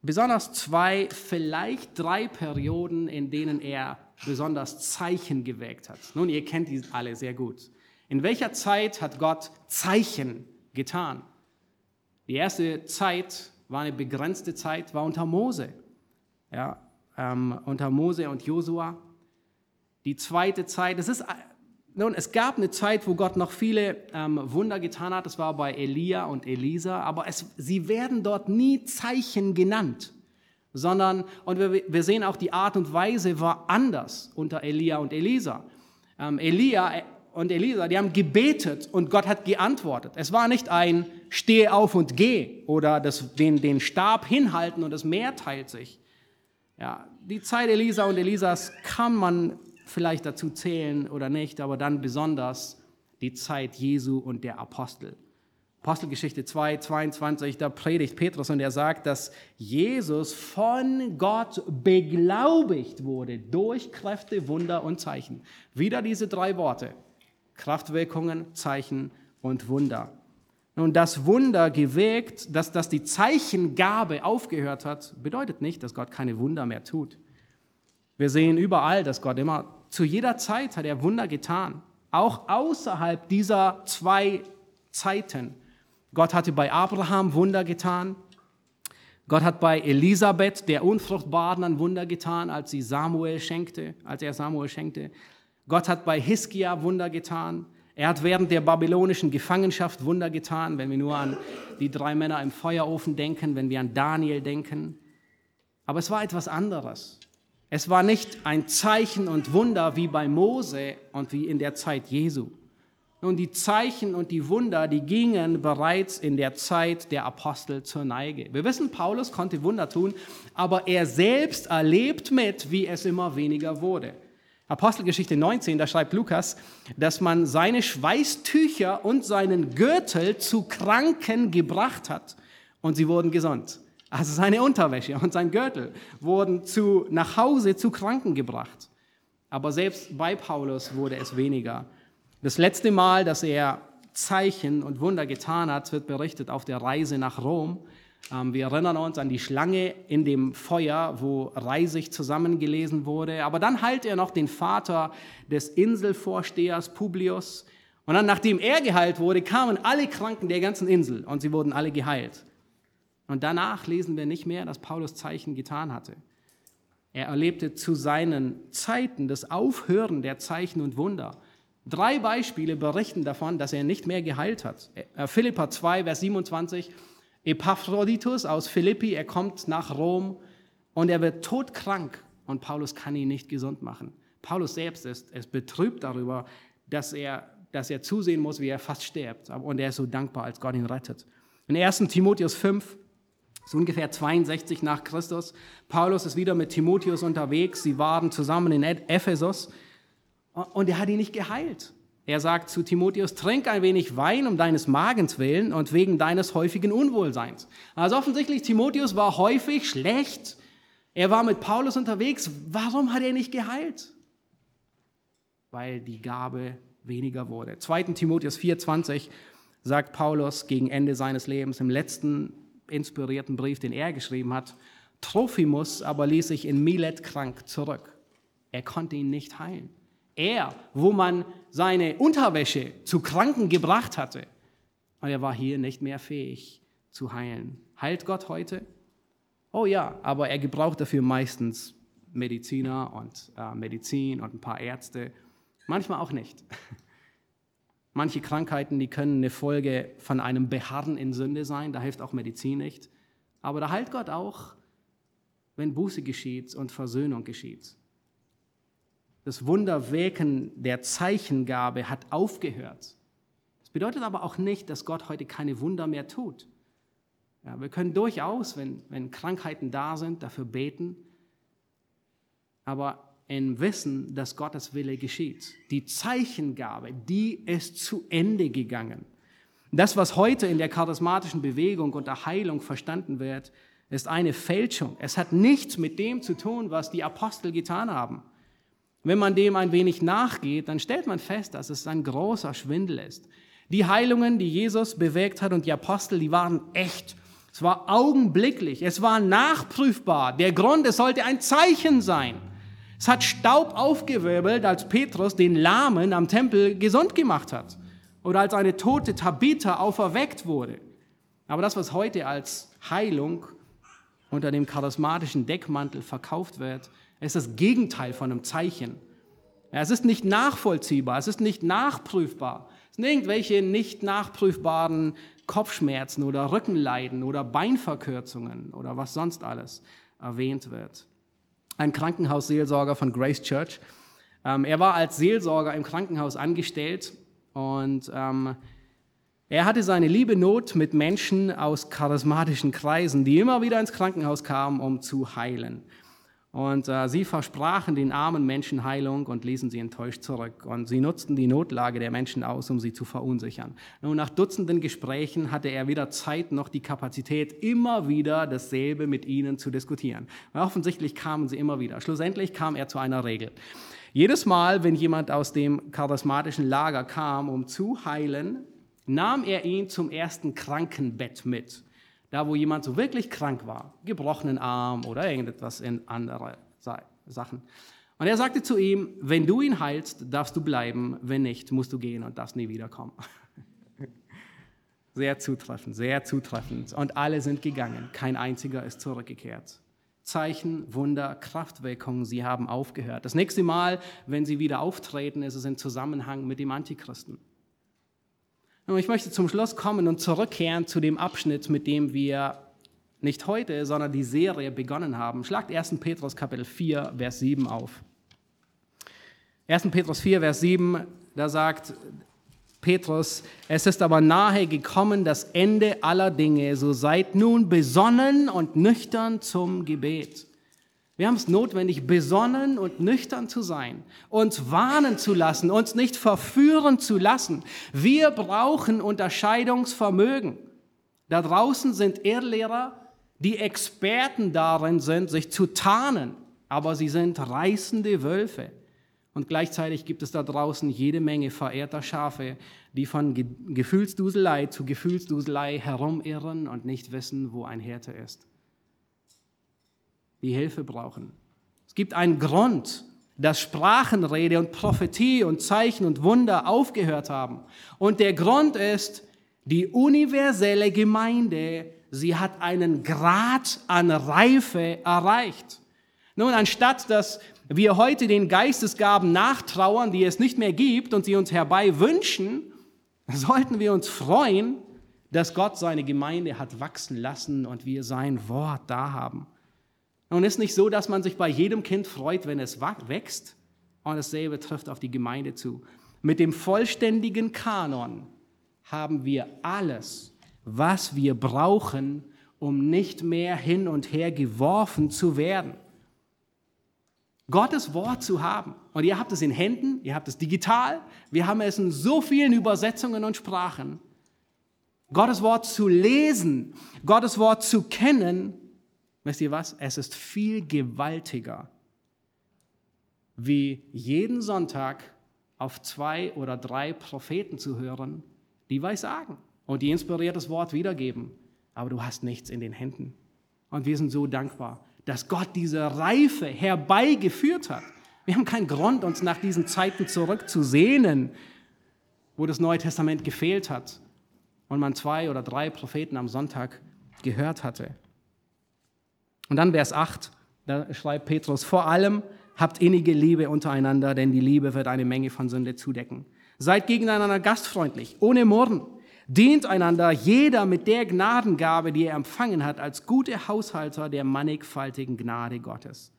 besonders zwei, vielleicht drei Perioden, in denen er besonders Zeichen gewägt hat. Nun, ihr kennt die alle sehr gut. In welcher Zeit hat Gott Zeichen getan? Die erste Zeit war eine begrenzte Zeit, war unter Mose. Ja, ähm, unter Mose und Josua. Die zweite Zeit, es ist, nun, es gab eine Zeit, wo Gott noch viele ähm, Wunder getan hat. Das war bei Elia und Elisa, aber es, sie werden dort nie Zeichen genannt sondern, und wir, wir sehen auch, die Art und Weise war anders unter Elia und Elisa. Ähm, Elia und Elisa, die haben gebetet und Gott hat geantwortet. Es war nicht ein Stehe auf und geh oder das, den, den Stab hinhalten und das Meer teilt sich. Ja, die Zeit Elisa und Elisas kann man vielleicht dazu zählen oder nicht, aber dann besonders die Zeit Jesu und der Apostel. Apostelgeschichte 2, 22, da predigt Petrus und er sagt, dass Jesus von Gott beglaubigt wurde durch Kräfte, Wunder und Zeichen. Wieder diese drei Worte. Kraftwirkungen, Zeichen und Wunder. Nun, das Wunder gewirkt, dass, dass die Zeichengabe aufgehört hat, bedeutet nicht, dass Gott keine Wunder mehr tut. Wir sehen überall, dass Gott immer, zu jeder Zeit hat er Wunder getan. auch außerhalb dieser zwei Zeiten. Gott hatte bei Abraham Wunder getan. Gott hat bei Elisabeth, der Unfruchtbaren, ein Wunder getan, als sie Samuel schenkte, als er Samuel schenkte. Gott hat bei Hiskia Wunder getan. Er hat während der babylonischen Gefangenschaft Wunder getan, wenn wir nur an die drei Männer im Feuerofen denken, wenn wir an Daniel denken. Aber es war etwas anderes. Es war nicht ein Zeichen und Wunder wie bei Mose und wie in der Zeit Jesu. Nun, die Zeichen und die Wunder, die gingen bereits in der Zeit der Apostel zur Neige. Wir wissen, Paulus konnte Wunder tun, aber er selbst erlebt mit, wie es immer weniger wurde. Apostelgeschichte 19, da schreibt Lukas, dass man seine Schweißtücher und seinen Gürtel zu Kranken gebracht hat und sie wurden gesund. Also seine Unterwäsche und sein Gürtel wurden zu, nach Hause zu Kranken gebracht. Aber selbst bei Paulus wurde es weniger. Das letzte Mal, dass er Zeichen und Wunder getan hat, wird berichtet auf der Reise nach Rom. Ähm, wir erinnern uns an die Schlange in dem Feuer, wo Reisig zusammengelesen wurde. Aber dann heilt er noch den Vater des Inselvorstehers Publius. Und dann, nachdem er geheilt wurde, kamen alle Kranken der ganzen Insel und sie wurden alle geheilt. Und danach lesen wir nicht mehr, dass Paulus Zeichen getan hatte. Er erlebte zu seinen Zeiten das Aufhören der Zeichen und Wunder. Drei Beispiele berichten davon, dass er nicht mehr geheilt hat. Äh, Philippa 2, Vers 27. Epaphroditus aus Philippi, er kommt nach Rom und er wird todkrank und Paulus kann ihn nicht gesund machen. Paulus selbst ist, ist betrübt darüber, dass er, dass er zusehen muss, wie er fast stirbt. Und er ist so dankbar, als Gott ihn rettet. In 1. Timotheus 5, so ungefähr 62 nach Christus, Paulus ist wieder mit Timotheus unterwegs. Sie waren zusammen in Ephesus und er hat ihn nicht geheilt. Er sagt zu Timotheus, trink ein wenig Wein um deines Magens willen und wegen deines häufigen Unwohlseins. Also offensichtlich, Timotheus war häufig schlecht. Er war mit Paulus unterwegs. Warum hat er nicht geheilt? Weil die Gabe weniger wurde. 2. Timotheus 4,20 sagt Paulus gegen Ende seines Lebens im letzten inspirierten Brief, den er geschrieben hat, Trophimus aber ließ sich in Milet krank zurück. Er konnte ihn nicht heilen. Er, wo man seine Unterwäsche zu Kranken gebracht hatte, und er war hier nicht mehr fähig zu heilen. Heilt Gott heute? Oh ja, aber er gebraucht dafür meistens Mediziner und äh, Medizin und ein paar Ärzte. Manchmal auch nicht. Manche Krankheiten, die können eine Folge von einem Beharren in Sünde sein, da hilft auch Medizin nicht. Aber da heilt Gott auch, wenn Buße geschieht und Versöhnung geschieht. Das Wunderwirken der Zeichengabe hat aufgehört. Das bedeutet aber auch nicht, dass Gott heute keine Wunder mehr tut. Ja, wir können durchaus, wenn, wenn Krankheiten da sind, dafür beten. Aber im Wissen, dass Gottes Wille geschieht. Die Zeichengabe, die ist zu Ende gegangen. Das, was heute in der charismatischen Bewegung und der Heilung verstanden wird, ist eine Fälschung. Es hat nichts mit dem zu tun, was die Apostel getan haben. Wenn man dem ein wenig nachgeht, dann stellt man fest, dass es ein großer Schwindel ist. Die Heilungen, die Jesus bewegt hat und die Apostel, die waren echt. Es war augenblicklich, es war nachprüfbar. Der Grund, es sollte ein Zeichen sein. Es hat Staub aufgewirbelt, als Petrus den Lahmen am Tempel gesund gemacht hat. Oder als eine tote Tabitha auferweckt wurde. Aber das, was heute als Heilung unter dem charismatischen Deckmantel verkauft wird, ist das Gegenteil von einem Zeichen. Ja, es ist nicht nachvollziehbar, es ist nicht nachprüfbar. Es sind irgendwelche nicht nachprüfbaren Kopfschmerzen oder Rückenleiden oder Beinverkürzungen oder was sonst alles erwähnt wird ein Krankenhausseelsorger von Grace Church. Ähm, er war als Seelsorger im Krankenhaus angestellt und ähm, er hatte seine liebe Not mit Menschen aus charismatischen Kreisen, die immer wieder ins Krankenhaus kamen, um zu heilen. Und äh, sie versprachen den armen Menschen Heilung und ließen sie enttäuscht zurück. Und sie nutzten die Notlage der Menschen aus, um sie zu verunsichern. Nun, nach Dutzenden Gesprächen hatte er weder Zeit noch die Kapazität, immer wieder dasselbe mit ihnen zu diskutieren. Weil offensichtlich kamen sie immer wieder. Schlussendlich kam er zu einer Regel. Jedes Mal, wenn jemand aus dem charismatischen Lager kam, um zu heilen, nahm er ihn zum ersten Krankenbett mit da wo jemand so wirklich krank war, gebrochenen Arm oder irgendetwas in andere Sachen. Und er sagte zu ihm, wenn du ihn heilst, darfst du bleiben, wenn nicht, musst du gehen und darfst nie wiederkommen. Sehr zutreffend, sehr zutreffend. Und alle sind gegangen, kein einziger ist zurückgekehrt. Zeichen, Wunder, Kraftwirkungen, sie haben aufgehört. Das nächste Mal, wenn sie wieder auftreten, ist es im Zusammenhang mit dem Antichristen. Ich möchte zum Schluss kommen und zurückkehren zu dem Abschnitt, mit dem wir nicht heute, sondern die Serie begonnen haben. Schlagt 1. Petrus Kapitel 4, Vers 7 auf. 1. Petrus 4, Vers 7, da sagt Petrus, es ist aber nahe gekommen das Ende aller Dinge, so seid nun besonnen und nüchtern zum Gebet. Wir haben es notwendig, besonnen und nüchtern zu sein, uns warnen zu lassen, uns nicht verführen zu lassen. Wir brauchen Unterscheidungsvermögen. Da draußen sind Irrlehrer, die Experten darin sind, sich zu tarnen, aber sie sind reißende Wölfe. Und gleichzeitig gibt es da draußen jede Menge verehrter Schafe, die von Gefühlsduselei zu Gefühlsduselei herumirren und nicht wissen, wo ein Hirte ist. Die Hilfe brauchen. Es gibt einen Grund, dass Sprachenrede und Prophetie und Zeichen und Wunder aufgehört haben. Und der Grund ist, die universelle Gemeinde, sie hat einen Grad an Reife erreicht. Nun, anstatt dass wir heute den Geistesgaben nachtrauern, die es nicht mehr gibt und sie uns herbei wünschen, sollten wir uns freuen, dass Gott seine Gemeinde hat wachsen lassen und wir sein Wort da haben. Und es ist nicht so, dass man sich bei jedem Kind freut, wenn es wächst. Und dasselbe trifft auf die Gemeinde zu. Mit dem vollständigen Kanon haben wir alles, was wir brauchen, um nicht mehr hin und her geworfen zu werden. Gottes Wort zu haben. Und ihr habt es in Händen, ihr habt es digital, wir haben es in so vielen Übersetzungen und Sprachen. Gottes Wort zu lesen, Gottes Wort zu kennen, wisst ihr was? Es ist viel gewaltiger, wie jeden Sonntag auf zwei oder drei Propheten zu hören, die was sagen und die inspiriertes Wort wiedergeben. Aber du hast nichts in den Händen. Und wir sind so dankbar dass Gott diese Reife herbeigeführt hat. Wir haben keinen Grund, uns nach diesen Zeiten zurückzusehnen, wo das Neue Testament gefehlt hat und man zwei oder drei Propheten am Sonntag gehört hatte. Und dann Vers 8, da schreibt Petrus, vor allem habt innige Liebe untereinander, denn die Liebe wird eine Menge von Sünde zudecken. Seid gegeneinander gastfreundlich, ohne Murren. Dient einander jeder mit der Gnadengabe, die er empfangen hat, als gute Haushalter der mannigfaltigen Gnade Gottes.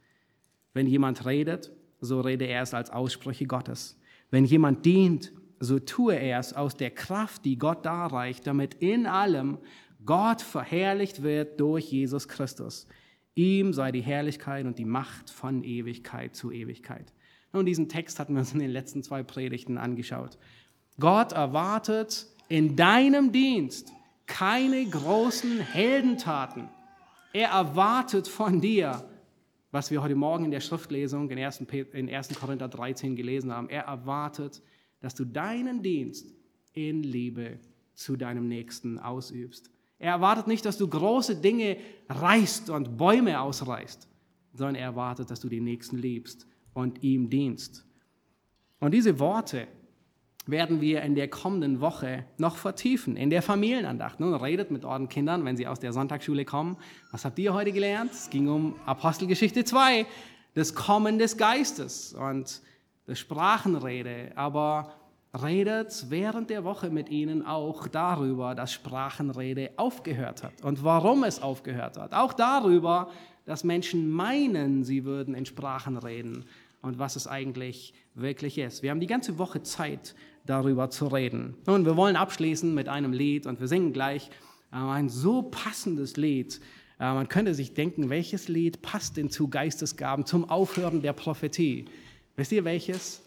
Wenn jemand redet, so rede er es als Aussprüche Gottes. Wenn jemand dient, so tue er es aus der Kraft, die Gott darreicht, damit in allem Gott verherrlicht wird durch Jesus Christus. Ihm sei die Herrlichkeit und die Macht von Ewigkeit zu Ewigkeit. Und diesen Text hatten wir uns in den letzten zwei Predigten angeschaut. Gott erwartet in deinem Dienst keine großen Heldentaten. Er erwartet von dir, was wir heute Morgen in der Schriftlesung in 1. in 1. Korinther 13 gelesen haben. Er erwartet, dass du deinen Dienst in Liebe zu deinem Nächsten ausübst. Er erwartet nicht, dass du große Dinge reißt und Bäume ausreißt, sondern er erwartet, dass du den Nächsten liebst und ihm dienst. Und diese Worte, werden wir in der kommenden Woche noch vertiefen, in der Familienandacht. Nun redet mit euren Kindern, wenn sie aus der Sonntagsschule kommen. Was habt ihr heute gelernt? Es ging um Apostelgeschichte 2, das Kommen des Geistes und das Sprachenrede. Aber redet während der Woche mit ihnen auch darüber, dass Sprachenrede aufgehört hat und warum es aufgehört hat. Auch darüber, dass Menschen meinen, sie würden in Sprachen reden und was es eigentlich wirklich ist. Wir haben die ganze Woche Zeit, darüber zu reden. Nun, wir wollen abschließen mit einem Lied und wir singen gleich äh, ein so passendes Lied. Äh, man könnte sich denken, welches Lied passt denn zu Geistesgaben, zum Aufhören der Prophetie? Wisst ihr welches?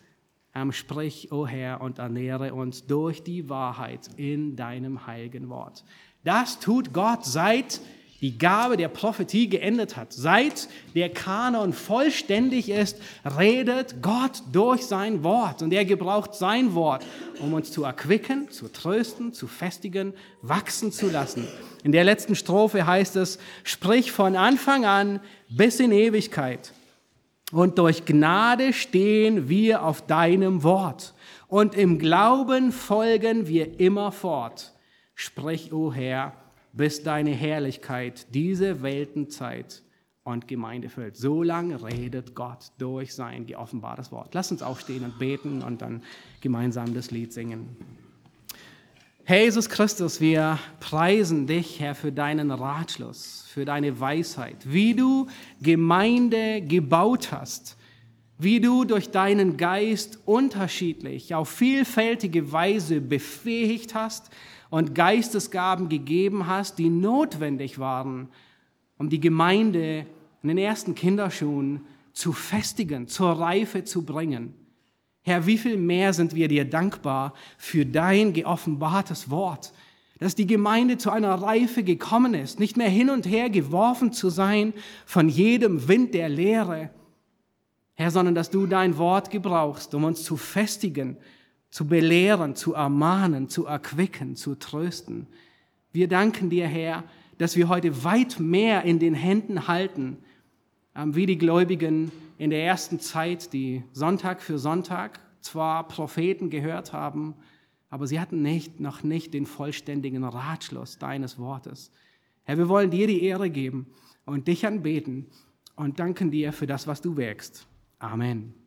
Ähm, sprich, o oh Herr, und ernähre uns durch die Wahrheit in deinem heiligen Wort. Das tut Gott seit die Gabe der Prophetie geendet hat. Seit der Kanon vollständig ist, redet Gott durch sein Wort. Und er gebraucht sein Wort, um uns zu erquicken, zu trösten, zu festigen, wachsen zu lassen. In der letzten Strophe heißt es, sprich von Anfang an bis in Ewigkeit. Und durch Gnade stehen wir auf deinem Wort. Und im Glauben folgen wir immer fort. Sprich, o oh Herr, bis deine Herrlichkeit diese Weltenzeit und Gemeinde füllt. So lange redet Gott durch sein geoffenbartes Wort. Lass uns aufstehen und beten und dann gemeinsam das Lied singen. Herr Jesus Christus, wir preisen dich, Herr, für deinen Ratschluss, für deine Weisheit, wie du Gemeinde gebaut hast, wie du durch deinen Geist unterschiedlich, auf vielfältige Weise befähigt hast und Geistesgaben gegeben hast, die notwendig waren, um die Gemeinde in den ersten Kinderschuhen zu festigen, zur Reife zu bringen. Herr, wie viel mehr sind wir dir dankbar für dein geoffenbartes Wort, dass die Gemeinde zu einer Reife gekommen ist, nicht mehr hin und her geworfen zu sein von jedem Wind der Lehre, Herr, sondern dass du dein Wort gebrauchst, um uns zu festigen, zu belehren, zu ermahnen, zu erquicken, zu trösten. Wir danken dir, Herr, dass wir heute weit mehr in den Händen halten, ähm, wie die Gläubigen in der ersten Zeit, die Sonntag für Sonntag zwar Propheten gehört haben, aber sie hatten nicht, noch nicht den vollständigen Ratschluss deines Wortes. Herr, wir wollen dir die Ehre geben und dich anbeten und danken dir für das, was du wirkst. Amen.